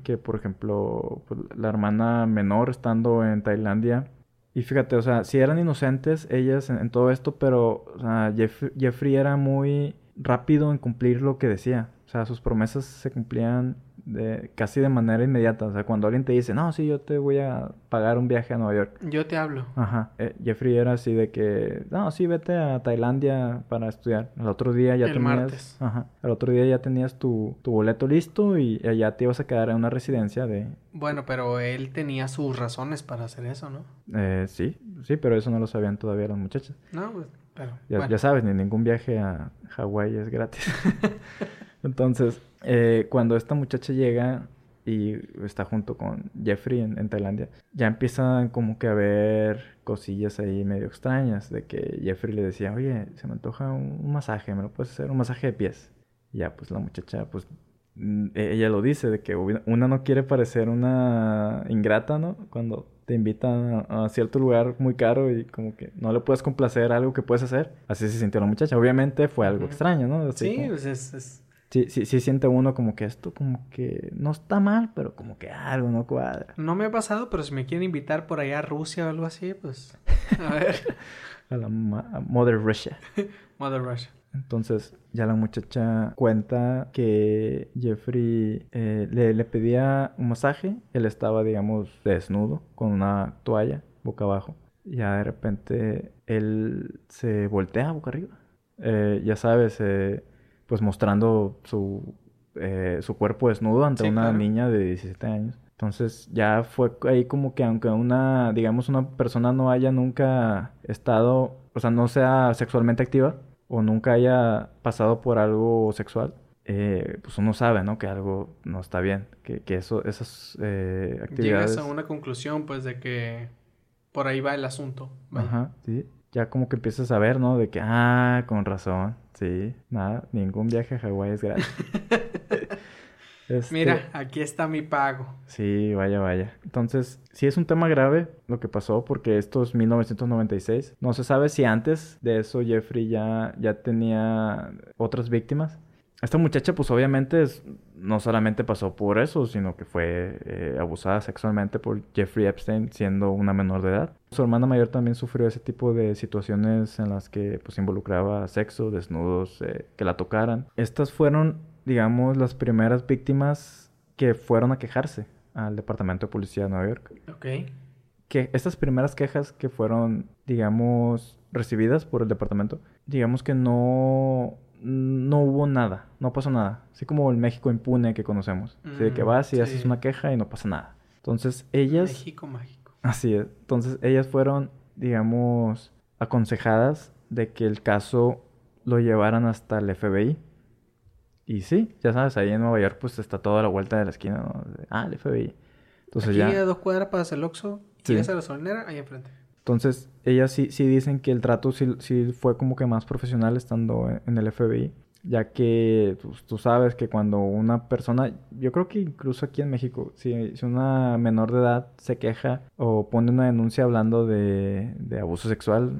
Que, por ejemplo, pues, la hermana menor estando en Tailandia. Y fíjate, o sea, si eran inocentes ellas en, todo esto, pero o sea, Jeffrey era muy rápido en cumplir lo que decía. O sea, sus promesas se cumplían de, casi de manera inmediata. O sea, cuando alguien te dice, no, sí, yo te voy a pagar un viaje a Nueva York. Yo te hablo. Ajá. Eh, Jeffrey era así de que, no, sí, vete a Tailandia para estudiar. El otro día ya El tenías. Martes. Ajá. El otro día ya tenías tu, tu boleto listo y ya te ibas a quedar en una residencia de. Bueno, pero él tenía sus razones para hacer eso, ¿no? Eh, sí, sí, pero eso no lo sabían todavía las muchachas. No, pues, pero. Ya, ya sabes, ni ningún viaje a Hawái es gratis. Entonces, eh, cuando esta muchacha llega y está junto con Jeffrey en, Tailandia, ya empiezan como que a ver cosillas ahí medio extrañas, de que Jeffrey le decía, oye, se me antoja un, masaje, ¿me lo puedes hacer? Un masaje de pies. Y ya, pues la muchacha, pues mm, e, ella lo dice, de que una no quiere parecer una ingrata, ¿no? Cuando te invitan a, cierto lugar muy caro y como que no le puedes complacer algo que puedes hacer. Así se sintió la muchacha. Obviamente fue algo extraño, ¿no? sí, pues es Sí, sí, sí siente uno como que esto como que no está mal, pero como que algo no cuadra. No me ha pasado, pero si me quieren invitar por allá a Rusia o algo así, pues a ver. a la Mother Russia. Mother Russia. Entonces ya la muchacha cuenta que Jeffrey eh, le, le, pedía un masaje. Él estaba, digamos, desnudo, con una toalla boca abajo. Ya de repente él se voltea boca arriba. Eh, ya sabes, eh, pues mostrando su, eh, su cuerpo desnudo ante una niña de 17 años. Entonces ya fue ahí como que aunque una, digamos, una persona no haya nunca estado, o sea, no sea sexualmente activa o nunca haya pasado por algo sexual, eh, pues uno sabe, ¿no? Que algo no está bien, que, que eso, esas eh, actividades... Llegas a una conclusión, pues, de que por ahí va el asunto. Ajá, sí. Ya como que empiezas a ver, ¿no? De que, ah, con razón. Sí, nada, ningún viaje a Hawái es gratis. Este Mira, aquí está mi pago. Sí, vaya, vaya. Entonces, sí es un tema grave lo que pasó porque esto es 1996. No se sabe si antes de eso Jeffrey ya, ya tenía otras víctimas. Esta muchacha, pues obviamente no solamente pasó por eso, sino que fue eh, abusada sexualmente por Jeffrey Epstein siendo una menor de edad. Su hermana mayor también sufrió ese tipo de situaciones en las que pues involucraba sexo, desnudos, eh, que la tocaran. Estas fueron, digamos, las primeras víctimas que fueron a quejarse al Departamento de Policía de Nueva York. Ok. Que estas primeras quejas que fueron, digamos, recibidas por el departamento, digamos que no no hubo nada, no pasó nada. Así como el México impune que conocemos. así de que mm, vas y haces una queja y no pasa nada. Entonces ellas... México mágico. Así es. Entonces ellas fueron, digamos, aconsejadas de que el caso lo llevaran hasta el FBI. Y sí, ya sabes, ahí en Nueva York pues está toda la vuelta de la esquina, ¿no? Ah, el FBI. Entonces Aquí ya... a dos cuadras para hacer el Oxxo y sí. a la ahí enfrente. Entonces, ellas sí, sí dicen que el trato sí, fue como que más profesional estando en el FBI, ya que pues, tú sabes que cuando una persona, yo creo que incluso aquí en México, si, si una menor de edad se queja o pone una denuncia hablando de, abuso sexual,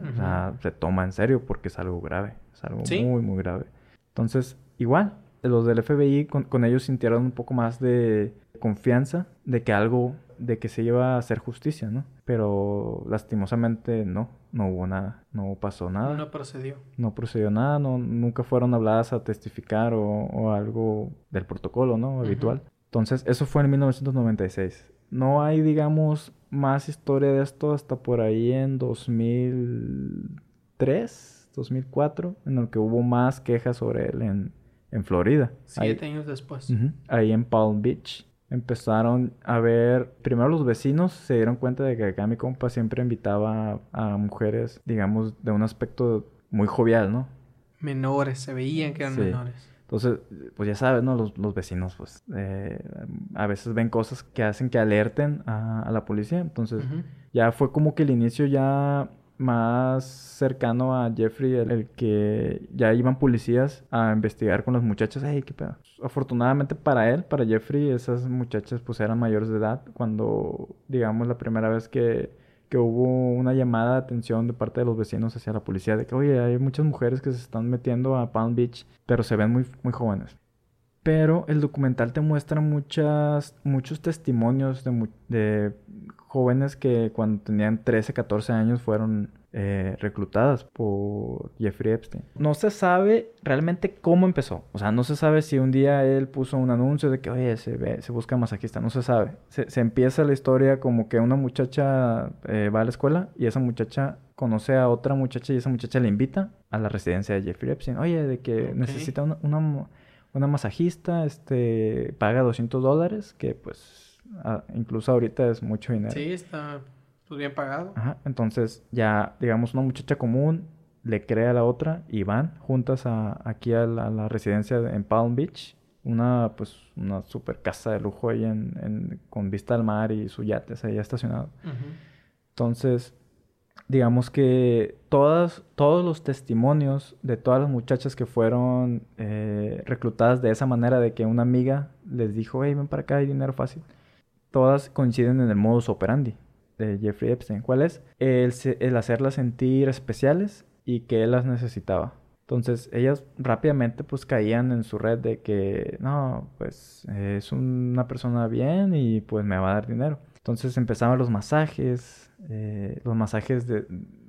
se toma en serio porque es algo grave, es algo muy, muy grave. Entonces, igual, los del FBI con, con ellos sintieron un poco más de confianza de que algo, de que se iba a hacer justicia, ¿no? Pero lastimosamente no, no hubo nada, no pasó nada. No procedió. No procedió nada, no, nunca fueron habladas a testificar o, algo del protocolo, ¿no? Habitual. Entonces, eso fue en 1996. No hay, digamos, más historia de esto hasta por ahí en 2003, 2004, en el que hubo más quejas sobre él en, en Florida. Siete años después. ahí en Palm Beach. Empezaron a ver, primero los vecinos se dieron cuenta de que acá mi compa siempre invitaba a, mujeres, digamos, de un aspecto muy jovial, ¿no? Menores, se veían que eran menores. Entonces, pues ya sabes, ¿no? Los, los vecinos, pues, eh, a veces ven cosas que hacen que alerten a, la policía. Entonces, ya fue como que el inicio ya más cercano a Jeffrey, el, que ya iban policías a investigar con las muchachas. Ay, qué pedo. Afortunadamente para él, para Jeffrey, esas muchachas pues eran mayores de edad cuando, digamos, la primera vez que, que hubo una llamada de atención de parte de los vecinos hacia la policía de que, oye, hay muchas mujeres que se están metiendo a Palm Beach, pero se ven muy, muy jóvenes. Pero el documental te muestra muchas, muchos testimonios de, de jóvenes que cuando tenían 13, 14 años fueron eh, reclutadas por Jeffrey Epstein. No se sabe realmente cómo empezó. O sea, no se sabe si un día él puso un anuncio de que, oye, se, ve, se busca masajista. No se sabe. Se, empieza la historia como que una muchacha eh, va a la escuela y esa muchacha conoce a otra muchacha y esa muchacha le invita a la residencia de Jeffrey Epstein. Oye, de que necesita una, una, una masajista, este, paga 200 dólares, que pues incluso ahorita es mucho dinero. Sí, está pues, bien pagado. Ajá, entonces ya, digamos, una muchacha común le cree a la otra y van juntas a, aquí a la, residencia en Palm Beach. Una, pues, una super casa de lujo ahí en, con vista al mar y su yate ahí estacionado. Entonces, digamos que todas, todos los testimonios de todas las muchachas que fueron eh, reclutadas de esa manera, de que una amiga les dijo, hey, ven para acá, hay dinero fácil todas coinciden en el modus operandi de Jeffrey Epstein. ¿Cuál es? El, hacerlas sentir especiales y que él las necesitaba. Entonces ellas rápidamente pues caían en su red de que no, pues es una persona bien y pues me va a dar dinero. Entonces empezaban los masajes, eh, los masajes de,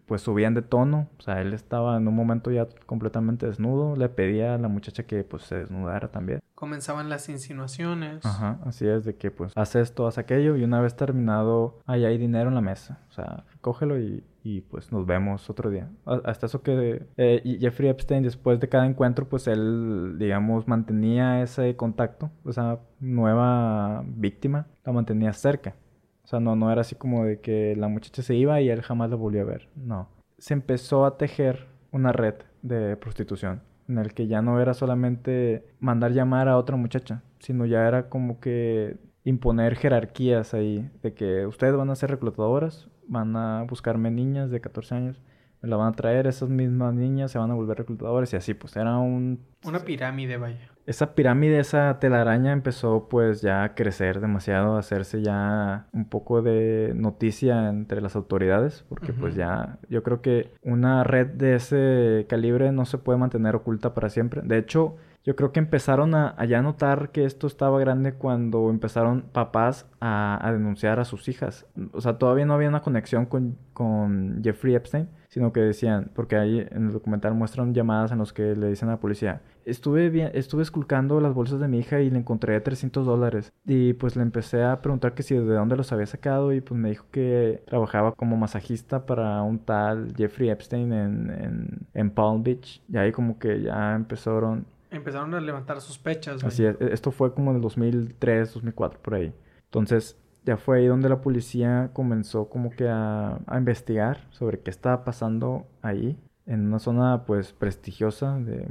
pues subían de tono, o sea, él estaba en un momento ya completamente desnudo, le pedía a la muchacha que pues se desnudara también. Comenzaban las insinuaciones. Ajá, así es de que pues haz esto, haz aquello y una vez terminado, ahí hay dinero en la mesa, o sea, cógelo y, y pues nos vemos otro día. Hasta eso que eh, Jeffrey Epstein después de cada encuentro pues él digamos mantenía ese contacto, o sea, nueva víctima, la mantenía cerca. O sea, no, no era así como de que la muchacha se iba y él jamás la volvió a ver. No. Se empezó a tejer una red de prostitución en el que ya no era solamente mandar llamar a otra muchacha, sino ya era como que imponer jerarquías ahí, de que ustedes van a ser reclutadoras, van a buscarme niñas de 14 años, me la van a traer, esas mismas niñas se van a volver reclutadoras y así, pues era un... Una pirámide, vaya esa pirámide, esa telaraña empezó pues ya a crecer demasiado, a hacerse ya un poco de noticia entre las autoridades, porque pues ya yo creo que una red de ese calibre no se puede mantener oculta para siempre. De hecho, yo creo que empezaron a, ya notar que esto estaba grande cuando empezaron papás a, denunciar a sus hijas. O sea, todavía no había una conexión con, con Jeffrey Epstein, sino que decían, porque ahí en el documental muestran llamadas en los que le dicen a la policía, estuve, bien, estuve esculcando las bolsas de mi hija y le encontré 300 dólares. Y pues le empecé a preguntar que si de dónde los había sacado y pues me dijo que trabajaba como masajista para un tal Jeffrey Epstein en, en, en Palm Beach. Y ahí como que ya empezaron... Empezaron a levantar sospechas. Así es, e-, esto fue como en el 2003, 2004, por ahí. Entonces, ya fue ahí donde la policía comenzó como que a, a, investigar sobre qué estaba pasando ahí, en una zona pues prestigiosa de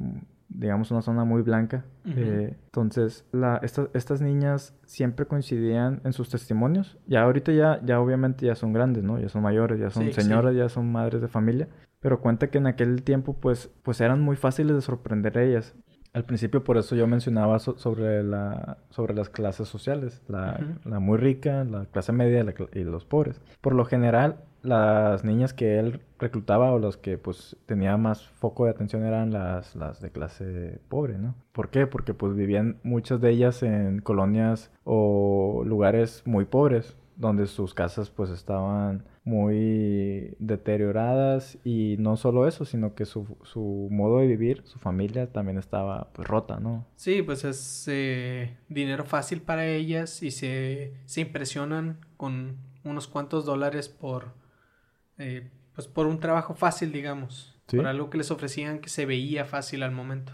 digamos, una zona muy blanca. Eh, entonces, la, estas niñas siempre coincidían en sus testimonios. Ya ahorita ya, ya obviamente ya son grandes, ¿no? Ya son mayores, ya son señoras, ya son madres de familia. Pero cuenta que en aquel tiempo, pues, pues eran muy fáciles de sorprender a ellas. Al principio por eso yo mencionaba sobre, la, sobre las clases sociales, la, la muy rica, la clase media y los pobres. Por lo general, las niñas que él reclutaba o los que pues tenía más foco de atención eran las, las de clase pobre, ¿no? ¿Por qué? Porque pues vivían muchas de ellas en colonias o lugares muy pobres. Donde sus casas pues estaban muy deterioradas y no solo eso, sino que su, su modo de vivir, su familia también estaba pues rota, ¿no? Sí, pues es eh, dinero fácil para ellas y se, se impresionan con unos cuantos dólares por, eh, pues por un trabajo fácil, digamos. Por algo que les ofrecían que se veía fácil al momento.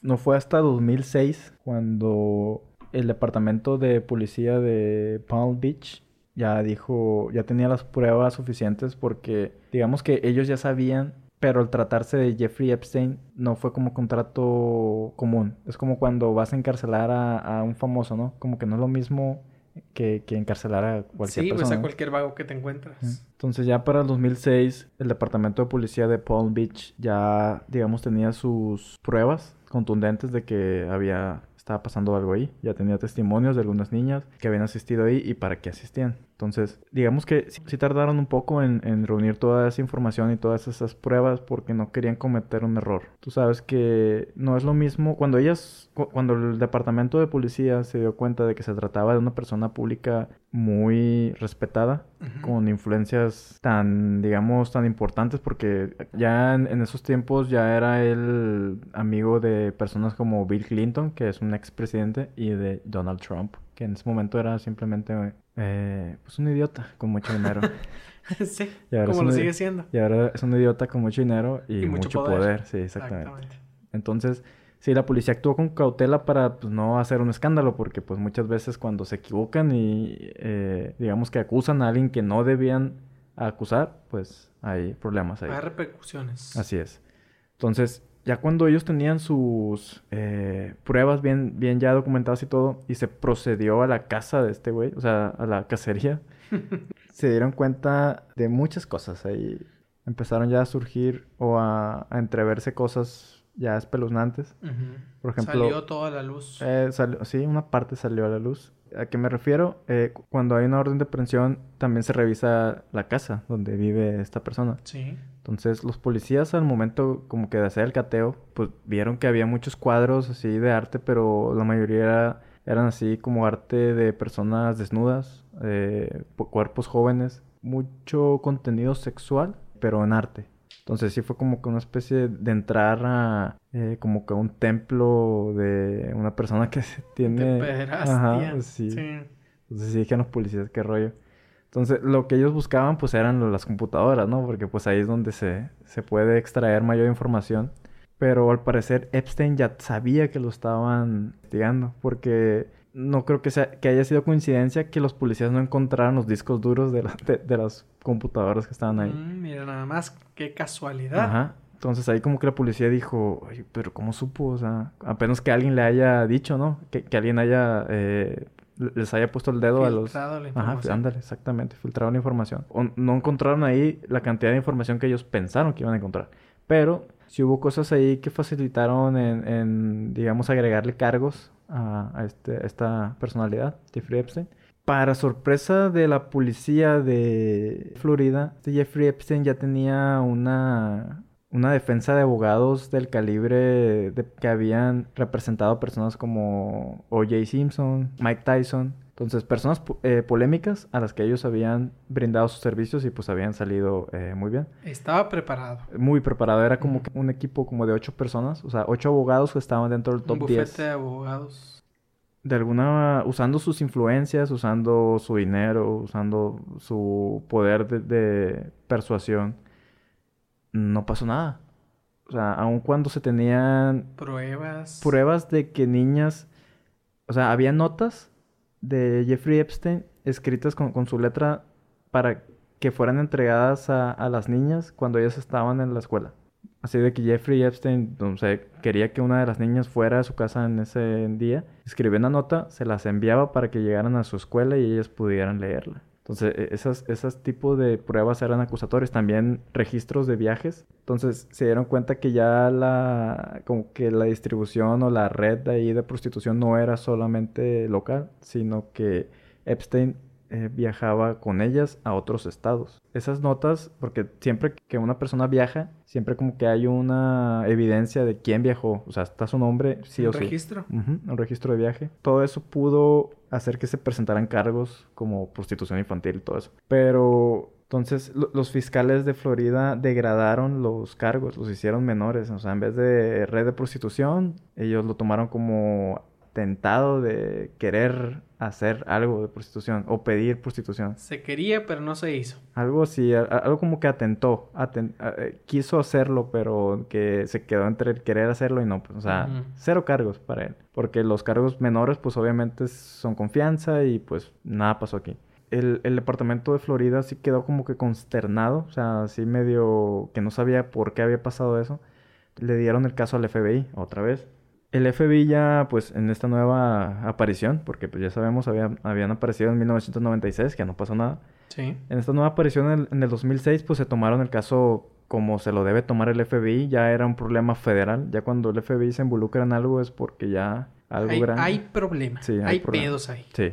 No fue hasta 2006 cuando el departamento de policía de Palm Beach ya dijo, ya tenía las pruebas suficientes porque digamos que ellos ya sabían, pero al tratarse de Jeffrey Epstein no fue como contrato común. Es como cuando vas a encarcelar a, un famoso, ¿no? Como que no es lo mismo que, que encarcelar a cualquier sí, persona. Sí, pues a cualquier vago que te encuentras. Entonces ya para el 2006 el departamento de policía de Palm Beach ya, digamos, tenía sus pruebas contundentes de que había estaba pasando algo ahí. Ya tenía testimonios de algunas niñas que habían asistido ahí y para qué asistían. Entonces, digamos que sí, tardaron un poco en, reunir toda esa información y todas esas pruebas porque no querían cometer un error. Tú sabes que no es lo mismo cuando ellas, cuando el departamento de policía se dio cuenta de que se trataba de una persona pública muy respetada, con influencias tan, digamos, tan importantes porque ya en, en, esos tiempos ya era el amigo de personas como Bill Clinton, que es un expresidente, y de Donald Trump que en ese momento era simplemente eh, pues un idiota con mucho dinero. sí, como lo sigue siendo. Y ahora es un idiota con mucho dinero y, mucho, poder. Sí, exactamente. Entonces, sí, la policía actuó con cautela para pues, no hacer un escándalo, porque pues muchas veces cuando se equivocan y eh, digamos que acusan a alguien que no debían acusar, pues hay problemas ahí. Hay repercusiones. Así es. Entonces, ya cuando ellos tenían sus eh, pruebas bien, bien ya documentadas y todo, y se procedió a la casa de este güey, o sea, a la cacería, se dieron cuenta de muchas cosas ahí. Empezaron ya a surgir o a, entreverse cosas ya espeluznantes. Por ejemplo... Salió toda la luz. Eh, sí, una parte salió a la luz. ¿A qué me refiero? Eh, cuando hay una orden de aprehensión, también se revisa la casa donde vive esta persona. Sí. Entonces, los policías al momento como que de hacer el cateo, pues vieron que había muchos cuadros así de arte, pero la mayoría eran así como arte de personas desnudas, eh, cuerpos jóvenes, mucho contenido sexual, pero en arte. Entonces sí fue como que una especie de entrar a eh, como que un templo de una persona que tiene... De Ajá, sí. sí. Entonces sí dijeron los policías, qué rollo. Entonces lo que ellos buscaban pues eran las computadoras, ¿no? Porque pues ahí es donde se, se puede extraer mayor información. Pero al parecer Epstein ya sabía que lo estaban investigando porque no creo que, sea, que haya sido coincidencia que los policías no encontraran los discos duros de, de, las computadoras que estaban ahí. Mm, mira, nada más, qué casualidad. Ajá. Entonces ahí como que la policía dijo, pero ¿cómo supo? O sea, apenas que alguien le haya dicho, ¿no? Que, que alguien haya, eh, les haya puesto el dedo a los... La información. Ajá, ándale, exactamente, filtrado la información. no encontraron ahí la cantidad de información que ellos pensaron que iban a encontrar. Pero si hubo cosas ahí que facilitaron en, en digamos, agregarle cargos a, este, esta personalidad, Jeffrey Epstein. Para sorpresa de la policía de Florida, este Jeffrey Epstein ya tenía una, una defensa de abogados del calibre de, que habían representado personas como O.J. Simpson, Mike Tyson, entonces, personas eh, polémicas a las que ellos habían brindado sus servicios y pues habían salido eh, muy bien. Estaba preparado. Muy preparado. Era como un equipo como de ocho personas, o sea, ocho abogados que estaban dentro del top un 10. de abogados. De alguna... usando sus influencias, usando su dinero, usando su poder de, persuasión. No pasó nada. O sea, aun cuando se tenían... Pruebas. Pruebas de que niñas... O sea, había notas de Jeffrey Epstein escritas con, su letra para que fueran entregadas a, las niñas cuando ellas estaban en la escuela. Así de que Jeffrey Epstein, no sé, quería que una de las niñas fuera a su casa en ese día, escribía una nota, se las enviaba para que llegaran a su escuela y ellas pudieran leerla. Entonces, e, esas, esos tipos de pruebas eran acusatorias, también registros de viajes. Entonces, se dieron cuenta que ya la, como que la distribución o la red de ahí de prostitución no era solamente local, sino que Epstein eh, viajaba con ellas a otros estados. Esas notas, porque siempre que una persona viaja, siempre como que hay una evidencia de quién viajó. O sea, está su nombre, sí ¿Un o sí. registro? Ujú, un registro de viaje. Todo eso pudo hacer que se presentaran cargos como prostitución infantil y todo eso. Pero entonces lo- los fiscales de Florida degradaron los cargos, los hicieron menores. O sea, en vez de red de prostitución, ellos lo tomaron como tentado de querer hacer algo de prostitución o pedir prostitución. Se quería, pero no se hizo. Algo así, algo como que atentó, aten- a- eh, quiso hacerlo, pero que se quedó entre el querer hacerlo y no, pues, o sea, Ujú. cero cargos para él, porque los cargos menores, pues obviamente son confianza y pues nada pasó aquí. El, el departamento de Florida sí quedó como que consternado, o sea, así medio que no sabía por qué había pasado eso. Le dieron el caso al FBI otra vez. El FBI ya, pues, en esta nueva aparición, porque pues ya sabemos, habían, habían aparecido en 1996, que no pasó nada. Sí. En esta nueva aparición en el, en el 2006, pues se tomaron el caso como se lo debe tomar el FBI. Ya era un problema federal. Ya cuando el FBI se involucra en algo es porque ya algo Hay, grande. hay problemas. Sí, hay pedos ahí. Sí.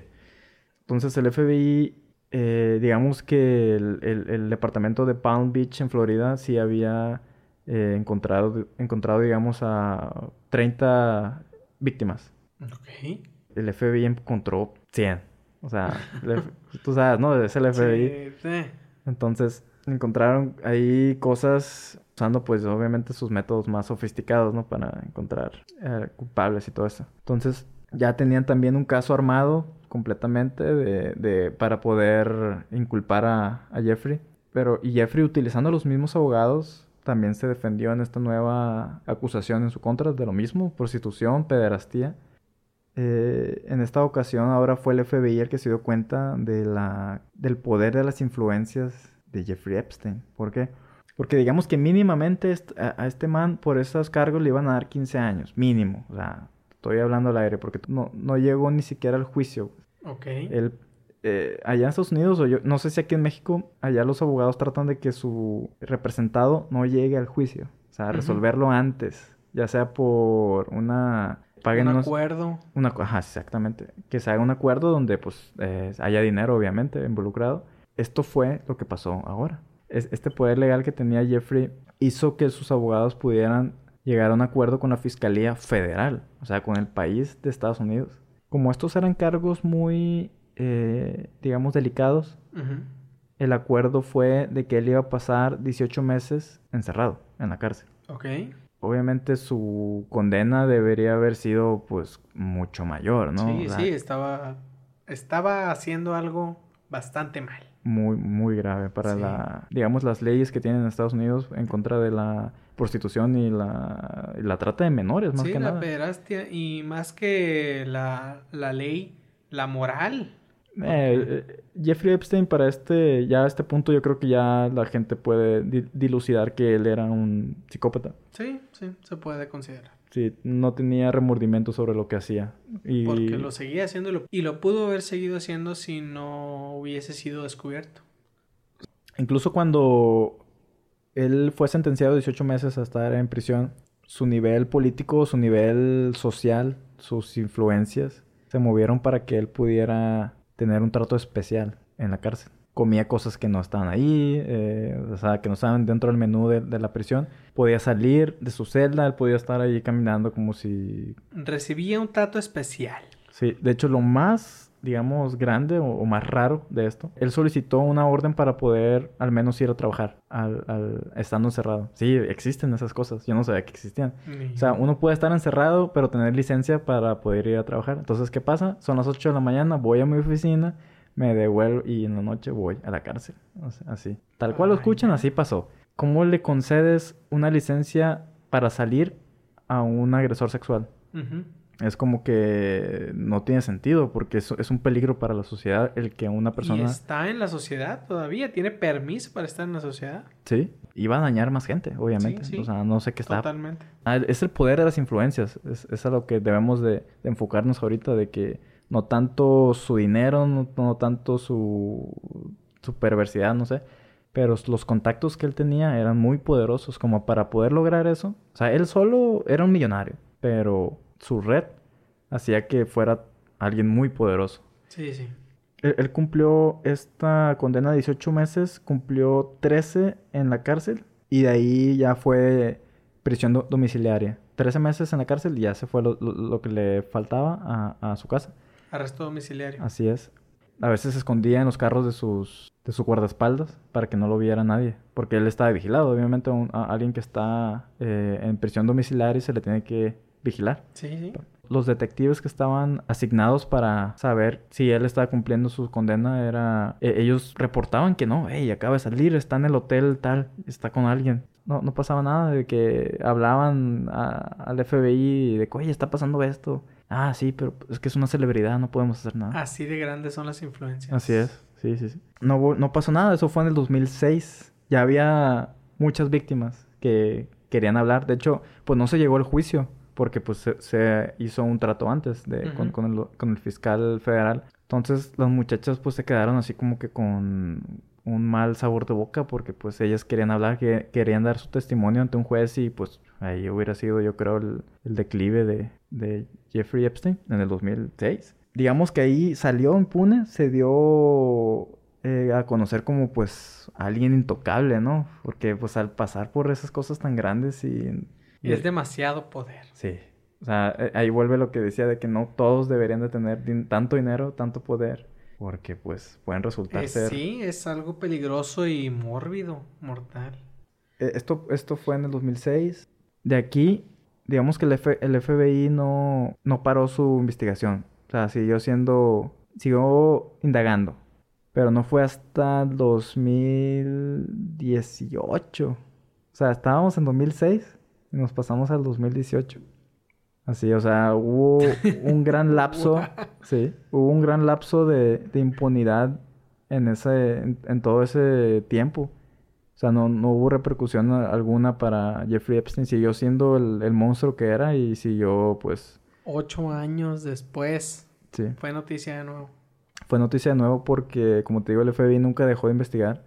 Entonces el FBI, eh, digamos que el, el- el departamento de Palm Beach en Florida sí había eh, encontrado, encontrado, digamos, a 30 víctimas. Ok. El FBI encontró 100. O sea, tú sabes, ¿no? Es el FBI. Sí, sí. Entonces encontraron ahí cosas usando pues obviamente sus métodos más sofisticados, ¿no? Para encontrar eh, culpables y todo eso. Entonces ya tenían también un caso armado completamente de, de- para poder inculpar a, a Jeffrey. Pero y Jeffrey utilizando los mismos abogados también se defendió en esta nueva acusación en su contra de lo mismo, prostitución, pederastía. Eh, en esta ocasión ahora fue el FBI el que se dio cuenta de la, del poder de las influencias de Jeffrey Epstein. ¿Por qué? Porque digamos que mínimamente a, a este man por esos cargos le iban a dar 15 años, mínimo. O sea, estoy hablando al aire porque no, no llegó ni siquiera al juicio. Ok. Él, eh, allá en Estados Unidos, o yo no sé si aquí en México, allá los abogados tratan de que su representado no llegue al juicio. O sea, resolverlo antes, ya sea por una... Paguen un acuerdo. una, ajá, exactamente. Que se haga un acuerdo donde pues eh, haya dinero obviamente involucrado. Esto fue lo que pasó ahora. Es- este poder legal que tenía Jeffrey hizo que sus abogados pudieran llegar a un acuerdo con la Fiscalía Federal, o sea, con el país de Estados Unidos. Como estos eran cargos muy, eh, digamos, delicados, el acuerdo fue de que él iba a pasar 18 meses encerrado en la cárcel. Ok. Obviamente su condena debería haber sido pues mucho mayor, ¿no? Sí, O sea, sí, estaba, estaba haciendo algo bastante mal. Muy, muy grave para Sí. la, digamos, las leyes que tienen en Estados Unidos en contra de la prostitución y la, y la trata de menores, más sí, que la nada. pederastia y más que la, la ley, la moral. Eh, eh, Jeffrey Epstein para este, ya a este punto yo creo que ya la gente puede di- dilucidar que él era un psicópata. Sí, sí, se puede considerar. Sí, no tenía remordimiento sobre lo que hacía. Y Porque lo seguía haciendo y lo, y lo pudo haber seguido haciendo si no hubiese sido descubierto. Incluso cuando él fue sentenciado a 18 meses a estar en prisión, su nivel político, su nivel social, sus influencias se movieron para que él pudiera tener un trato especial en la cárcel. Comía cosas que no estaban ahí, eh, o sea, que no estaban dentro del menú de, de la prisión. Podía salir de su celda, él podía estar ahí caminando como si... Recibía un trato especial. Sí, de hecho lo más, digamos, grande o, o más raro de esto, él solicitó una orden para poder al menos ir a trabajar al, al- estando encerrado. Sí, existen esas cosas, yo no sabía que existían. O sea, uno puede estar encerrado, pero tener licencia para poder ir a trabajar. Entonces, ¿qué pasa? Son las 8 de la mañana, voy a mi oficina, me devuelvo y en la noche voy a la cárcel. O sea, así. Tal cual lo escuchan, así pasó. ¿Cómo le concedes una licencia para salir a un agresor sexual? Es como que no tiene sentido porque es, es un peligro para la sociedad el que una Y persona... está en la sociedad todavía, tiene permiso para estar en la sociedad. Sí, iba a dañar más gente, obviamente. Sí, sí. O sea, no sé qué está Totalmente. Ah, es el poder de las influencias. Es, es a lo que debemos de, de enfocarnos ahorita, de que no tanto su dinero, no, no tanto su, su perversidad, no sé, pero los contactos que él tenía eran muy poderosos como para poder lograr eso. O sea, él solo era un millonario, pero su red hacía que fuera alguien muy poderoso. Sí, sí. Él, cumplió esta condena de 18 meses, cumplió 13 en la cárcel y de ahí ya fue prisión domiciliaria. 13 meses en la cárcel y ya se fue lo, que le faltaba a, a su casa. Arresto domiciliario. Así es. A veces se escondía en los carros de sus de su guardaespaldas para que no lo viera nadie. Porque él estaba vigilado. Obviamente a, alguien que está eh, en prisión domiciliaria se le tiene que vigilar. Sí, sí. Los detectives que estaban asignados para saber si él estaba cumpliendo su condena era... E, ellos reportaban que no, hey, acaba de salir, está en el hotel tal, está con alguien. No, no pasaba nada de que hablaban al FBI de que, oye, está pasando esto. Ah, sí, pero es que es una celebridad, no podemos hacer nada. Así de grandes son las influencias. Así es, sí, sí, sí. No, no pasó nada, eso fue en el 2006. Ya había muchas víctimas que querían hablar. De hecho, pues no se llegó al juicio porque pues se, hizo un trato antes de, con, con, el, con el fiscal federal. Entonces las muchachas pues se quedaron así como que con un mal sabor de boca porque pues ellas querían hablar, que, querían dar su testimonio ante un juez y pues ahí hubiera sido yo creo el, declive de, de, Jeffrey Epstein en el 2006. Digamos que ahí salió impune, se dio eh, a conocer como pues alguien intocable, ¿no? Porque pues al pasar por esas cosas tan grandes y... y es demasiado poder. Sí. O sea, eh, ahí vuelve lo que decía de que no todos deberían de tener tanto dinero, tanto poder porque pues pueden resultar ser... Sí, es algo peligroso y mórbido, mortal. E, esto, esto fue en el 2006. De aquí, digamos que el, el FBI no, no paró su investigación. O sea, siguió siendo... Siguió indagando. Pero no fue hasta el 2018. O sea, estábamos en 2006 y nos pasamos al 2018. Así, o sea, hubo un gran lapso, sí, hubo un gran lapso de, impunidad en ese, en, todo ese tiempo. O sea, no, no hubo repercusión alguna para Jeffrey Epstein. Siguió siendo el, monstruo que era y siguió, pues... Ocho años después. Sí. Fue noticia de nuevo. Fue noticia de nuevo porque, como te digo, el FBI nunca dejó de investigar.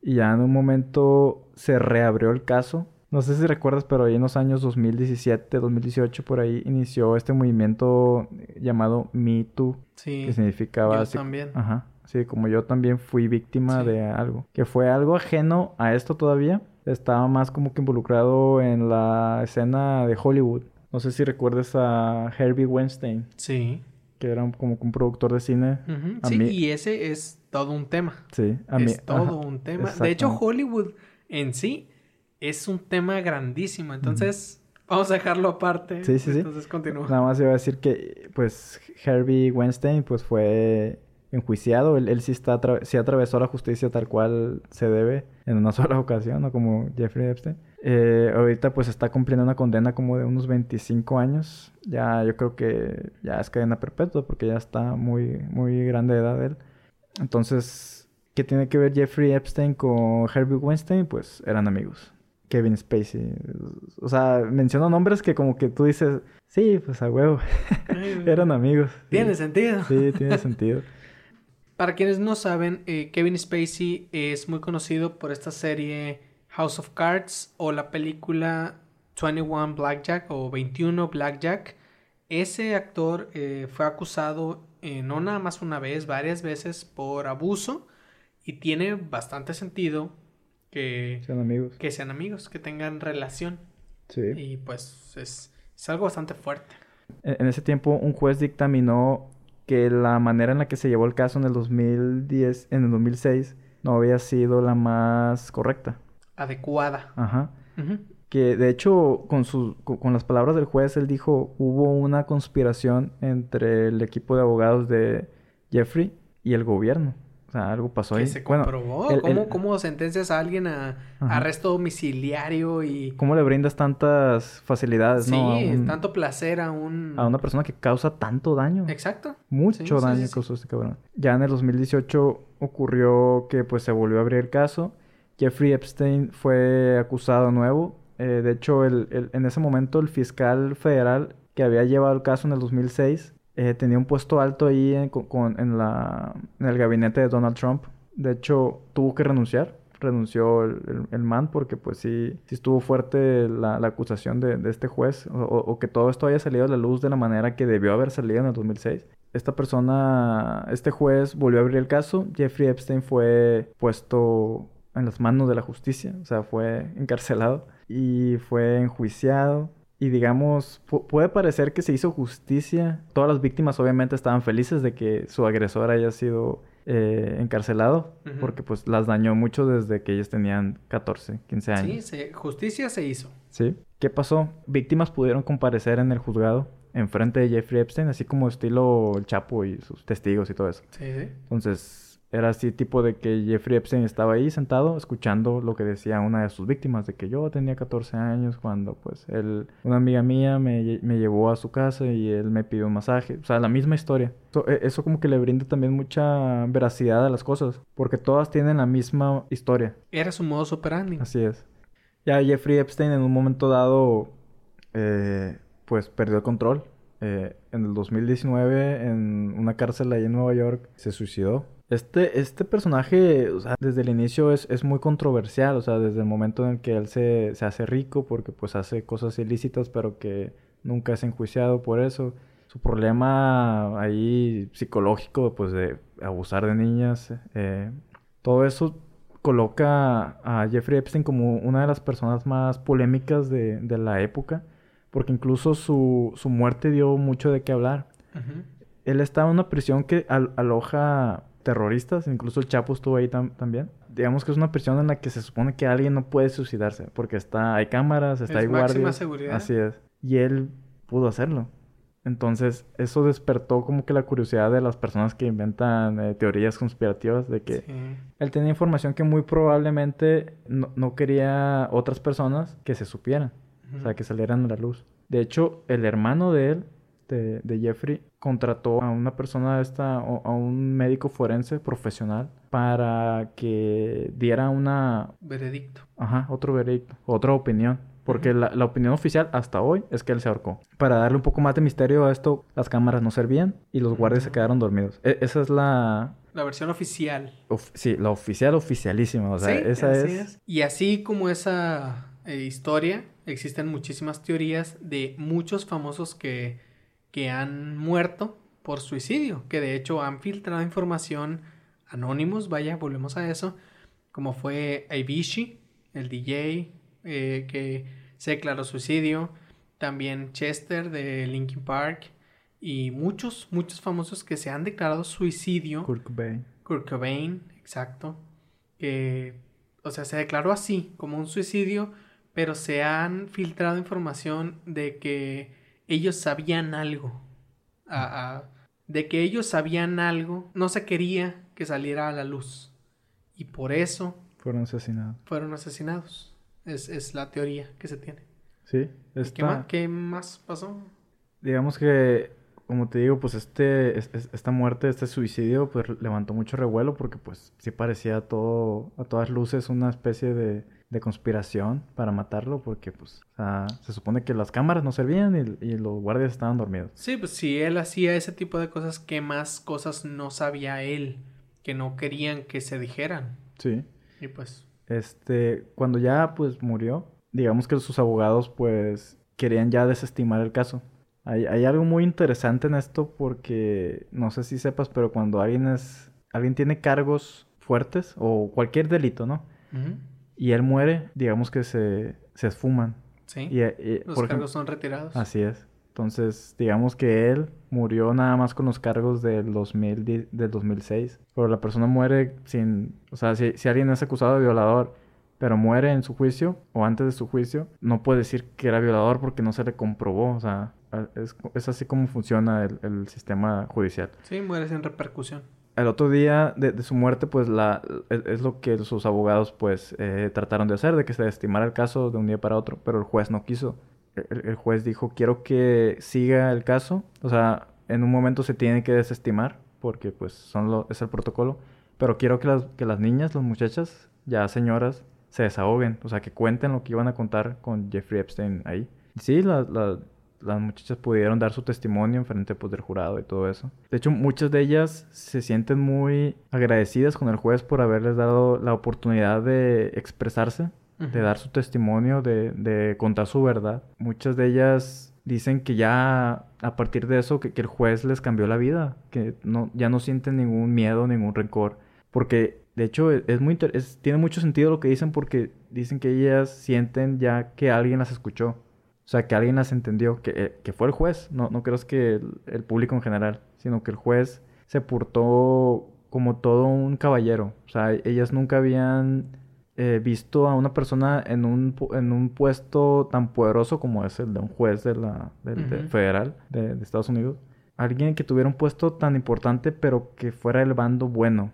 Y ya en un momento se reabrió el caso no sé si recuerdas, pero ahí en los años 2017, 2018, por ahí inició este movimiento llamado Me Too. Sí. Que significaba... Yo también. Ajá. Sí, como yo también fui víctima de algo. Que fue algo ajeno a esto todavía. Estaba más como que involucrado en la escena de Hollywood. No sé si recuerdas a Herbie Weinstein. Sí. Que era como un productor de cine. sí, y ese es todo un tema. Sí, a mí. Es todo un tema. De hecho, Hollywood en sí es un tema grandísimo. Entonces, vamos a dejarlo aparte. Sí, sí, sí. Entonces, continúa. Nada más iba a decir que, pues, Herbie Weinstein, pues, fue enjuiciado. Él, sí, está sí atravesó la justicia tal cual se debe en una sola ocasión, no como Jeffrey Epstein. Eh, ahorita, pues, está cumpliendo una condena como de unos 25 años. Ya, yo creo que ya es cadena perpetua porque ya está muy, muy grande de edad él. Entonces, ¿qué tiene que ver Jeffrey Epstein con Herbie Weinstein? Pues, eran amigos. Kevin Spacey. O sea, menciono nombres que como que tú dices, sí, pues a huevo. Eran amigos. Tiene sentido. Sí, tiene sentido. Para quienes no saben, eh, Kevin Spacey es muy conocido por esta serie House of Cards o la película 21 Blackjack o 21 Blackjack. Ese actor eh, fue acusado eh, no nada más una vez, varias veces por abuso y tiene bastante sentido que sean amigos. Que sean amigos, que tengan relación. Sí. Y pues es, algo bastante fuerte. En, ese tiempo un juez dictaminó que la manera en la que se llevó el caso en el 2010, en el 2006, no había sido la más correcta. Adecuada. Ajá. Que de hecho, con, sus, con las palabras del juez, él dijo, hubo una conspiración entre el equipo de abogados de Jeffrey y el gobierno. O sea, algo pasó ahí. se comprobó? ¿Cómo, sentencias a alguien a arresto domiciliario y... ¿Cómo le brindas tantas facilidades, no? Sí, tanto placer a un... A una persona que causa tanto daño. Exacto. Mucho daño causó este cabrón. Ya en el 2018 ocurrió que pues se volvió a abrir el caso. Jeffrey Epstein fue acusado de nuevo. Eh, de hecho, el, en ese momento el fiscal federal que había llevado el caso en el 2006 eh, tenía un puesto alto ahí en, en, la, en el gabinete de Donald Trump. De hecho, tuvo que renunciar. Renunció el, el, man porque pues sí, sí estuvo fuerte la, la acusación de, de, este juez o, o, que todo esto haya salido a la luz de la manera que debió haber salido en el 2006. esta persona, este juez volvió a abrir el caso. Jeffrey Epstein fue puesto en las manos de la justicia, o sea, fue encarcelado y fue enjuiciado. Y digamos, puede parecer que se hizo justicia. Todas las víctimas obviamente estaban felices de que su agresor haya sido eh, encarcelado, porque pues las dañó mucho desde que ellos tenían 14, 15 años. Sí, justicia se hizo. Sí. ¿Qué pasó? Víctimas pudieron comparecer en el juzgado enfrente de Jeffrey Epstein, así como estilo el Chapo y sus testigos y todo eso. Sí, sí. Entonces, era así tipo de que Jeffrey Epstein estaba ahí sentado escuchando lo que decía una de sus víctimas, de que yo tenía 14 años cuando pues él, una amiga mía me, me llevó a su casa y él me pidió un masaje. O sea, la misma historia. Eso, e, eso como que le brinda también mucha veracidad a las cosas, porque todas tienen la misma historia. Era su modo operandi. Así es. Ya Jeffrey Epstein en un momento dado, eh, pues perdió el control. Eh, en el 2019, en una cárcel ahí en Nueva York, se suicidó. Este, este personaje, o sea, desde el inicio es, es, muy controversial, o sea, desde el momento en que él se, se, hace rico porque pues hace cosas ilícitas, pero que nunca es enjuiciado por eso. Su problema ahí psicológico, pues de abusar de niñas, eh, todo eso coloca a Jeffrey Epstein como una de las personas más polémicas de, de la época, porque incluso su, su, muerte dio mucho de qué hablar. Él estaba en una prisión que aloja terroristas, incluso el Chapo estuvo ahí también. Digamos que es una prisión en la que se supone que alguien no puede suicidarse, porque está, hay cámaras, está hay guardias. seguridad. Así es. Y él pudo hacerlo. Entonces, eso despertó como que la curiosidad de las personas que inventan eh, teorías conspirativas de que él tenía información que muy probablemente no, quería otras personas que se supieran, o sea, que salieran a la luz. De hecho, el hermano de él de, Jeffrey contrató a una persona esta, a un médico forense profesional para que diera una... Veredicto. Ajá, otro veredicto, otra opinión. Porque la, opinión oficial hasta hoy es que él se ahorcó. Para darle un poco más de misterio a esto, las cámaras no servían y los guardias se quedaron dormidos. E, esa es la... La versión oficial. sí, la oficial oficialísima. O sea, esa es... Y así como esa eh, historia, existen muchísimas teorías de muchos famosos que que han muerto por suicidio, que de hecho han filtrado información anónimos, vaya, volvemos a eso, como fue Avicii, el DJ, eh, que se declaró suicidio, también Chester de Linkin Park y muchos, muchos famosos que se han declarado suicidio. Kurt Cobain. Kurt Cobain, exacto, que, o sea, se declaró así, como un suicidio, pero se han filtrado información de que ellos sabían algo. de que ellos sabían algo, no se quería que saliera a la luz. Y por eso... Fueron asesinados. Fueron asesinados. Es, es la teoría que se tiene. Sí. ¿Qué, más, pasó? Digamos que, como te digo, pues este, esta muerte, este suicidio, pues levantó mucho revuelo porque pues sí parecía todo, a todas luces una especie de de conspiración para matarlo porque pues se supone que las cámaras no servían y, los guardias estaban dormidos. Sí, pues si él hacía ese tipo de cosas, ¿qué más cosas no sabía él que no querían que se dijeran? Sí. Y pues... Este, cuando ya pues murió, digamos que sus abogados pues querían ya desestimar el caso. Hay, hay algo muy interesante en esto porque no sé si sepas, pero cuando alguien es, alguien tiene cargos fuertes o cualquier delito, ¿no? Y él muere, digamos que se, se esfuman. Sí. Y, los cargos son retirados. Así es. Entonces, digamos que él murió nada más con los cargos del, 2000, del 2006. Pero la persona muere sin... O sea, si, si alguien es acusado de violador, pero muere en su juicio o antes de su juicio, no puede decir que era violador porque no se le comprobó. O sea, es, es así como funciona el, el sistema judicial. Sí, muere sin repercusión el otro día de, su muerte, pues la, es, lo que sus abogados pues eh, trataron de hacer, de que se estimara el caso de un día para otro, pero el juez no quiso. El, juez dijo, quiero que siga el caso, o sea, en un momento se tiene que desestimar, porque pues son lo, es el protocolo, pero quiero que las, que las niñas, las muchachas, ya señoras, se desahoguen, o sea, que cuenten lo que iban a contar con Jeffrey Epstein ahí. Sí, la, las muchachas pudieron dar su testimonio en frente pues, del jurado y todo eso. De hecho, muchas de ellas se sienten muy agradecidas con el juez por haberles dado la oportunidad de expresarse, de dar su testimonio, de, de, contar su verdad. Muchas de ellas dicen que ya a partir de eso, que, el juez les cambió la vida, que no, ya no sienten ningún miedo, ningún rencor. Porque, de hecho, e, es, muy tiene mucho sentido lo que dicen porque dicen que ellas sienten ya que alguien las escuchó. O sea, que alguien las entendió, que, eh, que fue el juez, no, no creo que el, público en general, sino que el juez se portó como todo un caballero. O sea, ellas nunca habían eh, visto a una persona en un, en un puesto tan poderoso como es el de un juez de la, federal de, Estados Unidos. Alguien que tuviera un puesto tan importante, pero que fuera el bando bueno.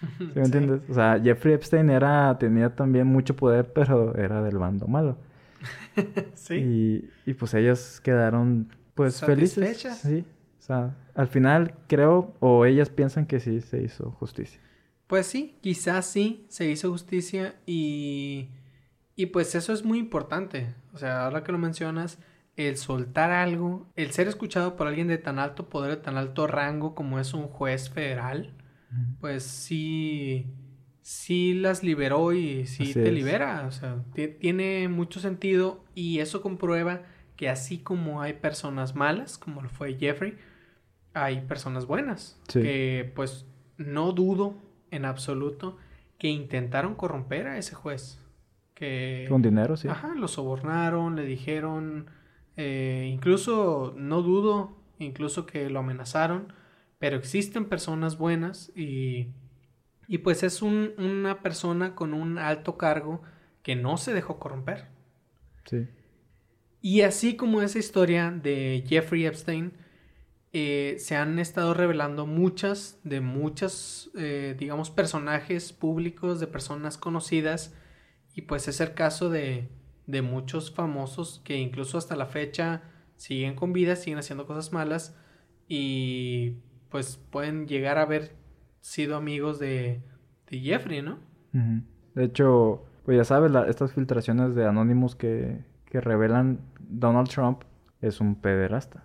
¿Sí me entiendes? O sea, Jeffrey Epstein era, tenía también mucho poder, pero era del bando malo. sí. Y, pues ellas quedaron pues felices. Sí. O sea, al final creo, o ellas piensan que sí se hizo justicia. Pues sí, quizás sí se hizo justicia y, y pues eso es muy importante. O sea, ahora que lo mencionas, el soltar algo, el ser escuchado por alguien de tan alto poder, de tan alto rango como es un juez federal, pues sí, sí las liberó y sí te libera. O sea, tiene mucho sentido y eso comprueba que así como hay personas malas, como lo fue Jeffrey, hay personas buenas. Que pues no dudo en absoluto que intentaron corromper a ese juez. Que, Con dinero, sí. Ajá, lo sobornaron, le dijeron, eh, incluso, no dudo, incluso que lo amenazaron, pero existen personas buenas y, y pues es un, una persona con un alto cargo que no se dejó corromper. Sí. Y así como esa historia de Jeffrey Epstein, eh, se han estado revelando muchas de muchas, eh, digamos, personajes públicos, de personas conocidas, y pues es el caso de, de muchos famosos que incluso hasta la fecha siguen con vida, siguen haciendo cosas malas, y pues pueden llegar a haber sido amigos de, de Jeffrey, ¿no? De hecho, pues ya sabes, estas filtraciones de anónimos que, que revelan Donald Trump es un pederasta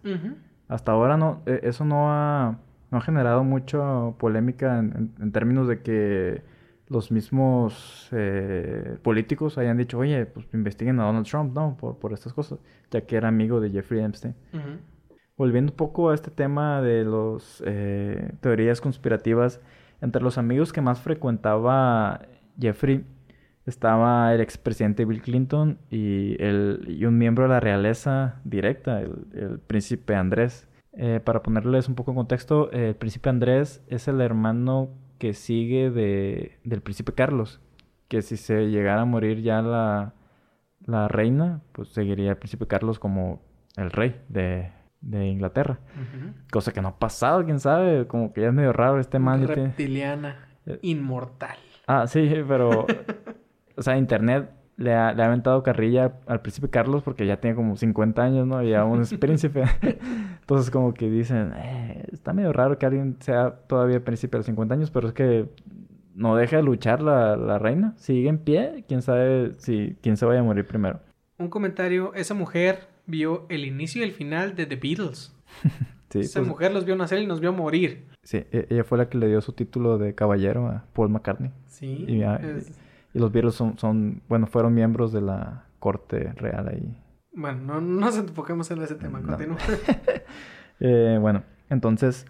hasta ahora no, e, eso no ha, no ha generado mucha polémica en, términos de que los mismos eh, políticos hayan dicho, oye, pues investiguen a Donald Trump, ¿no? Por, por estas cosas, ya que era amigo de Jeffrey Epstein. Volviendo un poco a este tema de las eh, teorías conspirativas, entre los amigos que más frecuentaba Jeffrey estaba el expresidente Bill Clinton y, el, y un miembro de la realeza directa, el, príncipe Andrés. Eh, para ponerles un poco en contexto, el príncipe Andrés es el hermano que sigue de, del príncipe Carlos, que si se llegara a morir ya la, la reina, pues seguiría el príncipe Carlos como el rey de, de Inglaterra. Cosa que no ha pasado, quién sabe, como que ya es medio raro este man. Reptiliana, eh, inmortal. Ah, sí, pero o sea, Internet le ha, le ha aventado carrilla al príncipe Carlos porque ya tiene como 50 años, ¿no? Y aún es príncipe. Entonces como que dicen, eh, está medio raro que alguien sea todavía príncipe a los 50 años, pero es que no deja de luchar la, la reina. Sigue en pie, quién sabe si quién se vaya a morir primero. Un comentario, esa mujer vio el inicio y el final de The Beatles. sí, esa pues mujer los vio nacer y nos vio morir. Sí, e, ella fue la que le dio su título de caballero a Paul McCartney. Sí. Y, y los Beatles son, son, bueno, fueron miembros de la corte real ahí. Bueno, no, no nos enfoquemos en ese tema, continúa. eh, bueno, entonces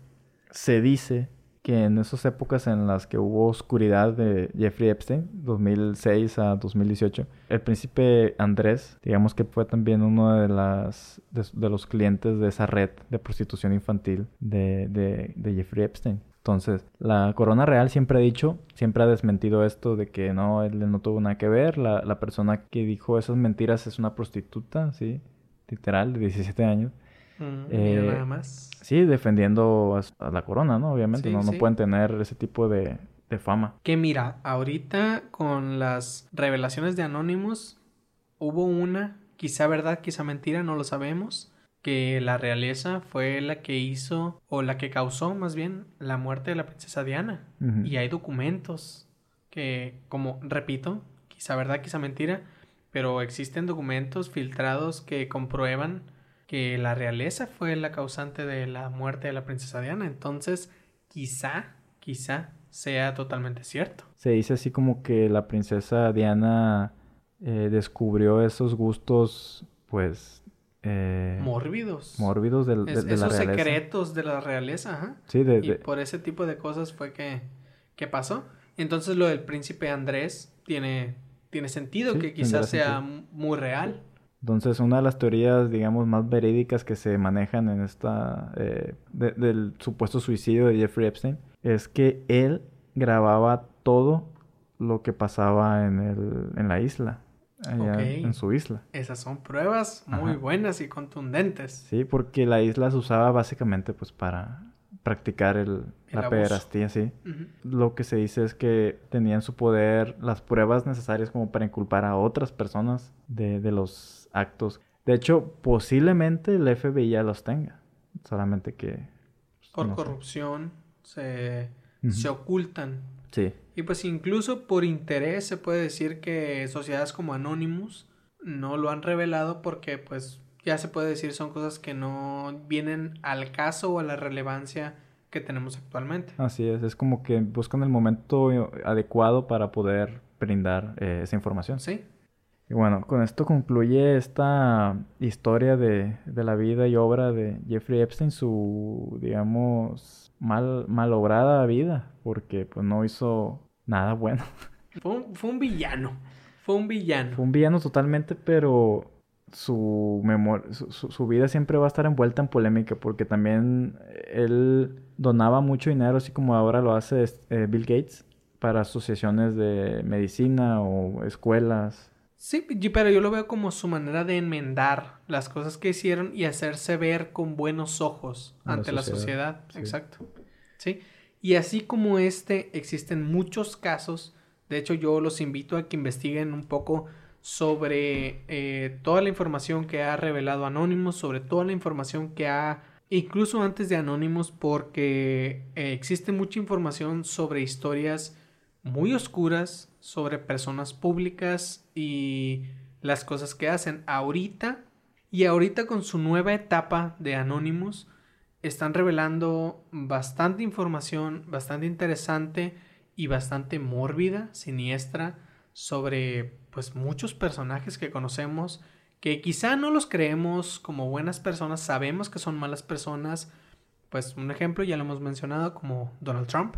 se dice que en esas épocas en las que hubo oscuridad de Jeffrey Epstein, 2006 a 2018, el príncipe Andrés, digamos que fue también uno de, las, de, los clientes de esa red de prostitución infantil de, de, de Jeffrey Epstein. Entonces, la Corona Real siempre ha dicho, siempre ha desmentido esto de que no, él no tuvo nada que ver. La, persona que dijo esas mentiras es una prostituta, sí, literal, de 17 años. Eh, nada más. Sí, defendiendo a, la corona, ¿no? Obviamente, no, no pueden tener ese tipo de, de fama. Que mira, ahorita con las revelaciones de Anonymous, hubo una, quizá verdad, quizá mentira, no lo sabemos que la realeza fue la que hizo o la que causó más bien la muerte de la princesa Diana. Y hay documentos que, como repito, quizá verdad, quizá mentira, pero existen documentos filtrados que comprueban que la realeza fue la causante de la muerte de la princesa Diana. Entonces, quizá, quizá sea totalmente cierto. Se dice así como que la princesa Diana eh, descubrió esos gustos, pues, Eh, mórbidos. Mórbidos del, de, Es- de la esos realeza. secretos de la realeza, ajá. Sí, de, Y por ese tipo de cosas fue que, que pasó. Entonces lo del príncipe Andrés tiene, tiene sentido, Sí, que quizás sea sentido. muy real. Entonces, una de las teorías, digamos, más verídicas que se manejan en esta... eh, de- del supuesto suicidio de Jeffrey Epstein es que él grababa todo lo que pasaba en, el, en la isla, allá en su isla. Esas son pruebas muy Ajá. buenas y contundentes. Sí, porque la isla se usaba básicamente pues para practicar el, El la pederastía, sí. Lo que se dice es que tenían en su poder las pruebas necesarias como para inculpar a otras personas de, de los actos. De hecho, posiblemente el FBI ya los tenga. Solamente que... pues, Por no sé. corrupción se, se ocultan. Sí, Y pues incluso por interés se puede decir que sociedades como Anonymous no lo han revelado porque pues ya se puede decir son cosas que no vienen al caso o a la relevancia que tenemos actualmente. así es. Es como que buscan el momento adecuado para poder brindar eh, esa información. Sí, Y bueno, con esto concluye esta historia de, de la vida y obra de Jeffrey Epstein, su, digamos, mal, malograda vida, porque pues no hizo nada bueno. fue un, fue un villano. Fue un villano. Fue un villano totalmente, pero su memoria, su, su- vida siempre va a estar envuelta en polémica, porque también él donaba mucho dinero, así como ahora lo hace eh, Bill Gates, para asociaciones de medicina o escuelas. Sí, pero yo lo veo como su manera de enmendar las cosas que hicieron y hacerse ver con buenos ojos la ante la sociedad, sociedad. sí. Exacto. Sí. Y así como este, existen muchos casos. De hecho, yo los invito a que investiguen un poco sobre eh, toda la información que ha revelado Anonymous, sobre toda la información que ha, incluso antes de Anonymous, porque eh, existe mucha información sobre historias muy oscuras, sobre personas públicas y las cosas que hacen ahorita. Y ahorita con su nueva etapa de Anonymous, están revelando bastante información, bastante interesante y bastante mórbida, siniestra, sobre pues muchos personajes que conocemos que quizá no los creemos como buenas personas, sabemos que son malas personas, pues un ejemplo ya lo hemos mencionado como Donald Trump,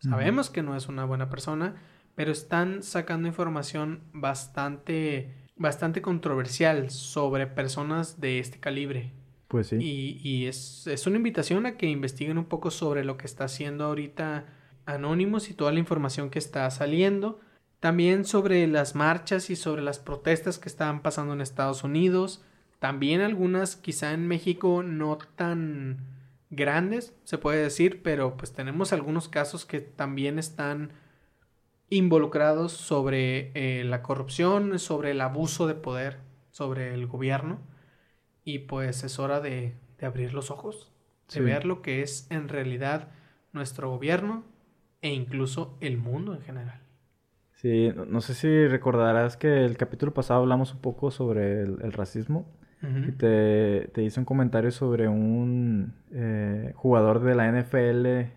sabemos que no es una buena persona, pero están sacando información bastante bastante controversial sobre personas de este calibre. Pues sí. Y, y es, es una invitación a que investiguen un poco sobre lo que está haciendo ahorita Anonymous y toda la información que está saliendo. También sobre las marchas y sobre las protestas que están pasando en Estados Unidos. También algunas quizá en México no tan grandes, se puede decir, pero pues tenemos algunos casos que también están involucrados sobre eh, la corrupción, sobre el abuso de poder, sobre el gobierno. Y pues es hora de, de abrir los ojos, de Sí. ver lo que es en realidad nuestro gobierno e incluso el mundo en general. Sí, no- no sé si recordarás que el capítulo pasado hablamos un poco sobre el, el racismo y te, te hice un comentario sobre un eh, jugador de la NFL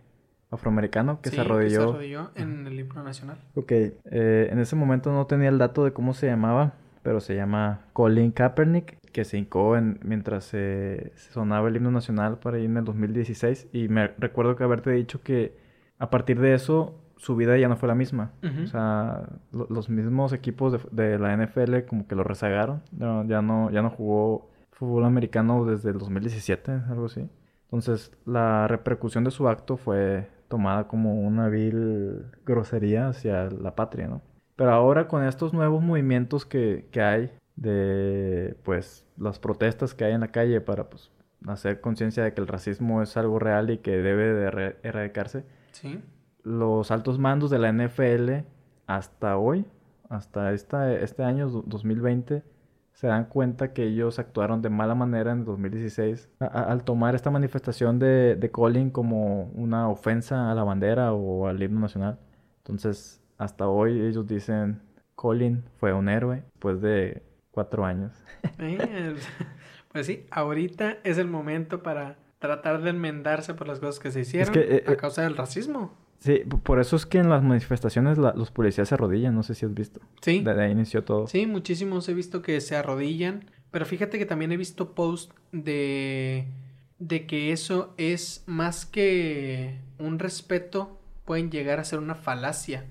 afroamericano que Sí, se arrodilló. arrodilló en el himno nacional. Ok, eh, en ese momento no tenía el dato de cómo se llamaba, pero se llama Colin Kaepernick, que se hincó en- mientras se se sonaba el himno nacional para ahí en el 2016. Y me recuerdo que haberte dicho que a partir de eso su vida ya no fue la misma. O sea, lo- los mismos equipos de, de la NFL como que lo rezagaron. No, ya no, ya no jugó fútbol americano desde el 2017, algo así. Entonces, la repercusión de su acto fue tomada como una vil grosería hacia la patria, ¿no? Pero ahora con estos nuevos movimientos que, que hay de, pues, las protestas que hay en la calle para, pues, hacer conciencia de que el racismo es algo real y que debe de erra- erradicarse, Sí. Los altos mandos de la NFL hasta hoy, hasta esta, este año do- 2020, se dan cuenta que ellos actuaron de mala manera en 2016 a- a- al tomar esta manifestación de, de Colin como una ofensa a la bandera o al himno nacional. Entonces, hasta hoy ellos dicen, Colin fue un héroe después de cuatro años. Eh, Pues sí, ahorita es el momento para tratar de enmendarse por las cosas que se hicieron que, eh, a eh, causa del racismo. Sí, por eso es que en las manifestaciones la- los policías se arrodillan, no sé si has visto. Sí. De, de ahí inició todo. Sí, muchísimos he visto que se arrodillan Pero fíjate que también he visto posts de, de que eso es más que un respeto, pueden llegar a ser una falacia.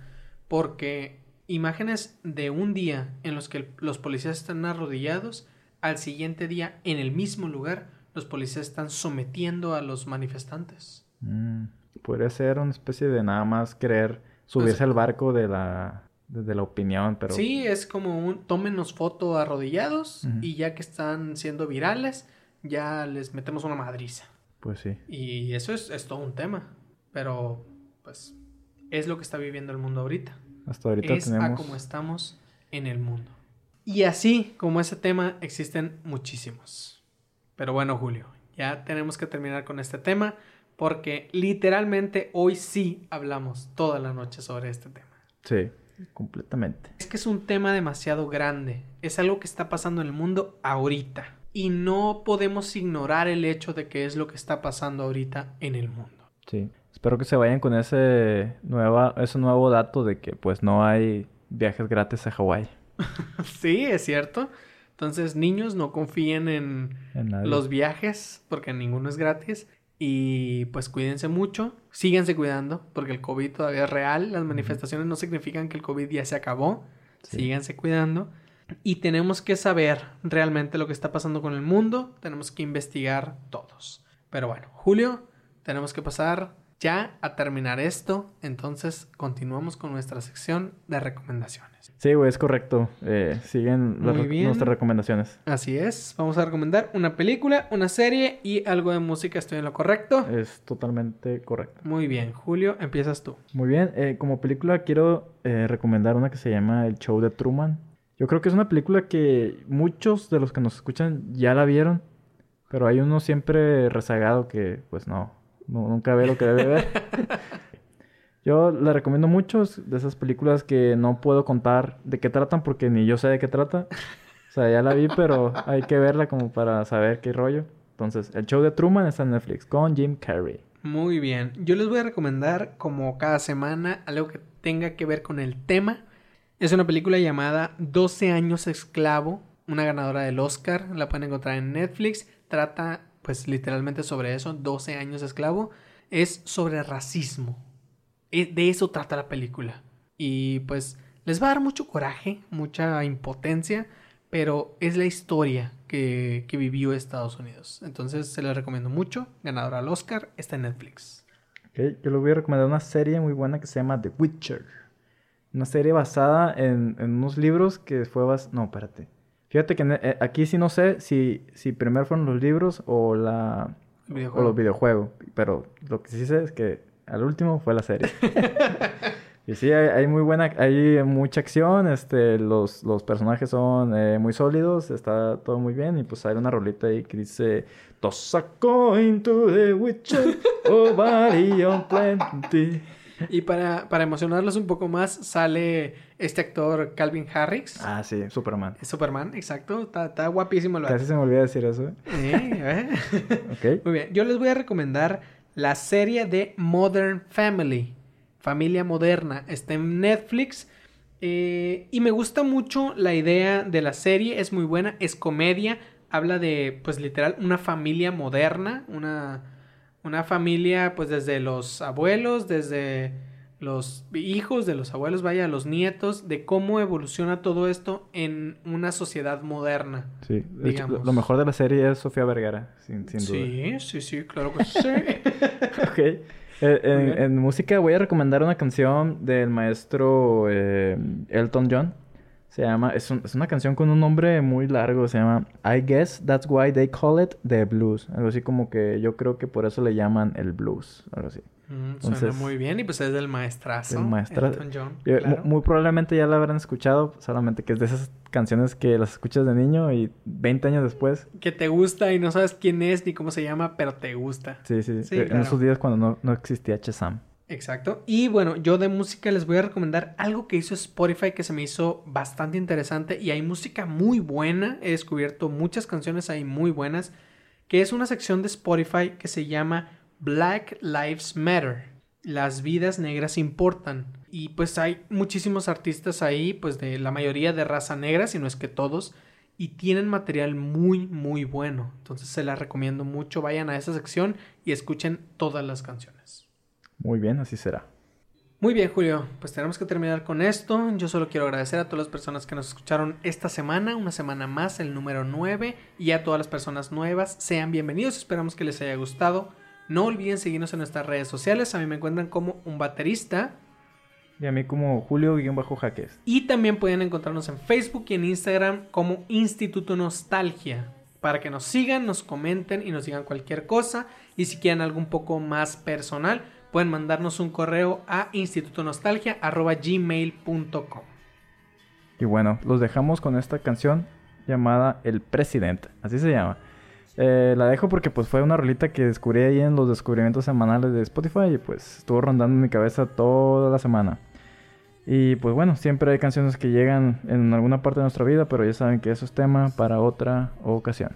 Porque imágenes de un día en los que los policías están arrodillados, al siguiente día en el mismo lugar, los policías están sometiendo a los manifestantes. Mm, podría ser una especie de nada más querer subirse Pues- al barco de la, de la opinión, pero... Sí, es como un tómenos foto arrodillados y ya que están siendo virales, ya les metemos una madriza. Pues sí. Y eso es, es todo un tema. Pero, pues, es lo que está viviendo el mundo ahorita. Hasta ahorita es a tenemos... como estamos en el mundo. Y así como ese tema, existen muchísimos. Pero bueno, Julio, ya tenemos que terminar con este tema porque literalmente hoy sí hablamos toda la noche sobre este tema. Sí, completamente. Es que es un tema demasiado grande. Es algo que está pasando en el mundo ahorita. Y no podemos ignorar el hecho de que es lo que está pasando ahorita en el mundo. Sí. Espero que se vayan con ese, nueva, ese nuevo dato de que pues no hay viajes gratis a Hawái. sí, es cierto. Entonces, niños, no confíen en En los viajes porque ninguno es gratis. Y pues cuídense mucho, síganse cuidando porque el COVID todavía es real. Las manifestaciones no significan que el COVID ya se acabó. Sí. Síganse cuidando. Y tenemos que saber realmente lo que está pasando con el mundo. Tenemos que investigar todos. Pero bueno, Julio, tenemos que pasar ya a terminar esto. Entonces continuamos con nuestra sección de recomendaciones. Sí, güey, es correcto. Eh, siguen las Muy re- bien. nuestras recomendaciones. Así es, vamos a recomendar una película, una serie y algo de música. ¿Estoy en lo correcto? Es totalmente correcto. Muy bien, Julio, empiezas tú. Muy bien, eh, como película quiero eh, recomendar una que se llama El Show de Truman. Yo creo que es una película que muchos de los que nos escuchan ya la vieron, pero hay uno siempre rezagado que pues no, no- nunca ve lo que debe ver. Yo la recomiendo mucho, es de esas películas que no puedo contar de qué tratan porque ni yo sé de qué trata. O sea, ya la vi, pero hay que verla como para saber qué rollo. Entonces, El Show de Truman está en Netflix con Jim Carrey. Muy bien, yo les voy a recomendar como cada semana algo que tenga que ver con el tema. Es una película llamada 12 años esclavo, una ganadora del Oscar, la pueden encontrar en Netflix. Trata pues literalmente sobre eso, 12 años esclavo. Es sobre racismo. E- De eso trata la película. Y pues les va a dar mucho coraje, mucha impotencia, pero es la historia que, que vivió Estados Unidos. Entonces se les recomiendo mucho. Ganadora al Oscar, está en Netflix. Ok, Yo les voy a recomendar una serie muy buena que se llama The Witcher. Una serie basada en, en unos libros que fue bas... No, espérate. Fíjate que eh, aquí sí no sé si, si primero fueron los libros o la o los videojuegos. Pero lo que sí sé es que al último fue la serie. y sí, hay, hay muy buena, hay mucha acción, este, los, los personajes son eh, muy sólidos, está todo muy bien. Y pues hay una rolita ahí que dice Toss a coin to the witcher, oh body on plenty. Y para, para emocionarlos un poco más, sale este actor Calvin Harris. Ah, sí, Superman. Superman, exacto. Está, está guapísimo el. Casi se me olvidó decir eso. ¿eh? Eh, ¿eh? Ok. Muy bien, yo les voy a recomendar la serie de Modern Family, Familia Moderna, está en Netflix eh, y me gusta mucho la idea de la serie, es muy buena, es comedia, habla de pues literal una familia moderna, una, una familia pues desde los abuelos, desde los hijos de los abuelos, vaya, los nietos, de cómo evoluciona todo esto en una sociedad moderna. Sí, hecho, Digamos. lo mejor de la serie es Sofía Vergara, sin, sin duda. Sí, sí, sí, claro que sí. Ok. Eh, en música voy a recomendar una canción del maestro eh, Elton John. Se llama, es, un- es una canción con un nombre muy largo, se llama I guess that's why they call it the blues. Algo así como que yo creo que por eso le llaman el blues, algo así. Mm, Entonces- suena muy bien y pues es del maestrazo. Del maestra- Elton John, Yo- mu- claro. Muy probablemente ya la habrán escuchado, solamente que es de esas canciones que las escuchas de niño y 20 años después. Que te gusta y no sabes quién es ni cómo se llama, pero te gusta. Sí, sí, Sí, eh, en claro. esos días cuando no, no existía Chesam. Exacto. Y bueno, yo de música les voy a recomendar algo que hizo Spotify que se me hizo bastante interesante y hay música muy buena. He descubierto muchas canciones ahí muy buenas, que es una sección de Spotify que se llama Black Lives Matter. Las vidas negras importan. Y pues hay muchísimos artistas ahí, pues de la mayoría de raza negra, si no es que todos. y tienen material muy, muy bueno. Entonces se las recomiendo mucho. Vayan a esa sección y escuchen todas las canciones. Muy bien, así será. Muy bien, Julio. Pues tenemos que terminar con esto. Yo solo quiero agradecer a todas las personas que nos escucharon esta semana, una semana más, el número 9, y a todas las personas nuevas. Sean bienvenidos, esperamos que les haya gustado. No olviden seguirnos en nuestras redes sociales. A mí me encuentran como un baterista. Y a mí como Julio-Jaques. Y también pueden encontrarnos en Facebook y en Instagram como Instituto Nostalgia. Para que nos sigan, nos comenten y nos digan cualquier cosa. Y si quieren algo un poco más personal, pueden mandarnos un correo a institutonostalgia.gmail.com. Y bueno, los dejamos con esta canción llamada El Presidente, así se llama. Eh, la dejo porque pues fue una rolita que descubrí ahí en los descubrimientos semanales de Spotify y pues estuvo rondando mi cabeza toda la semana. Y pues bueno, siempre hay canciones que llegan en alguna parte de nuestra vida, pero ya saben que eso es tema para otra ocasión.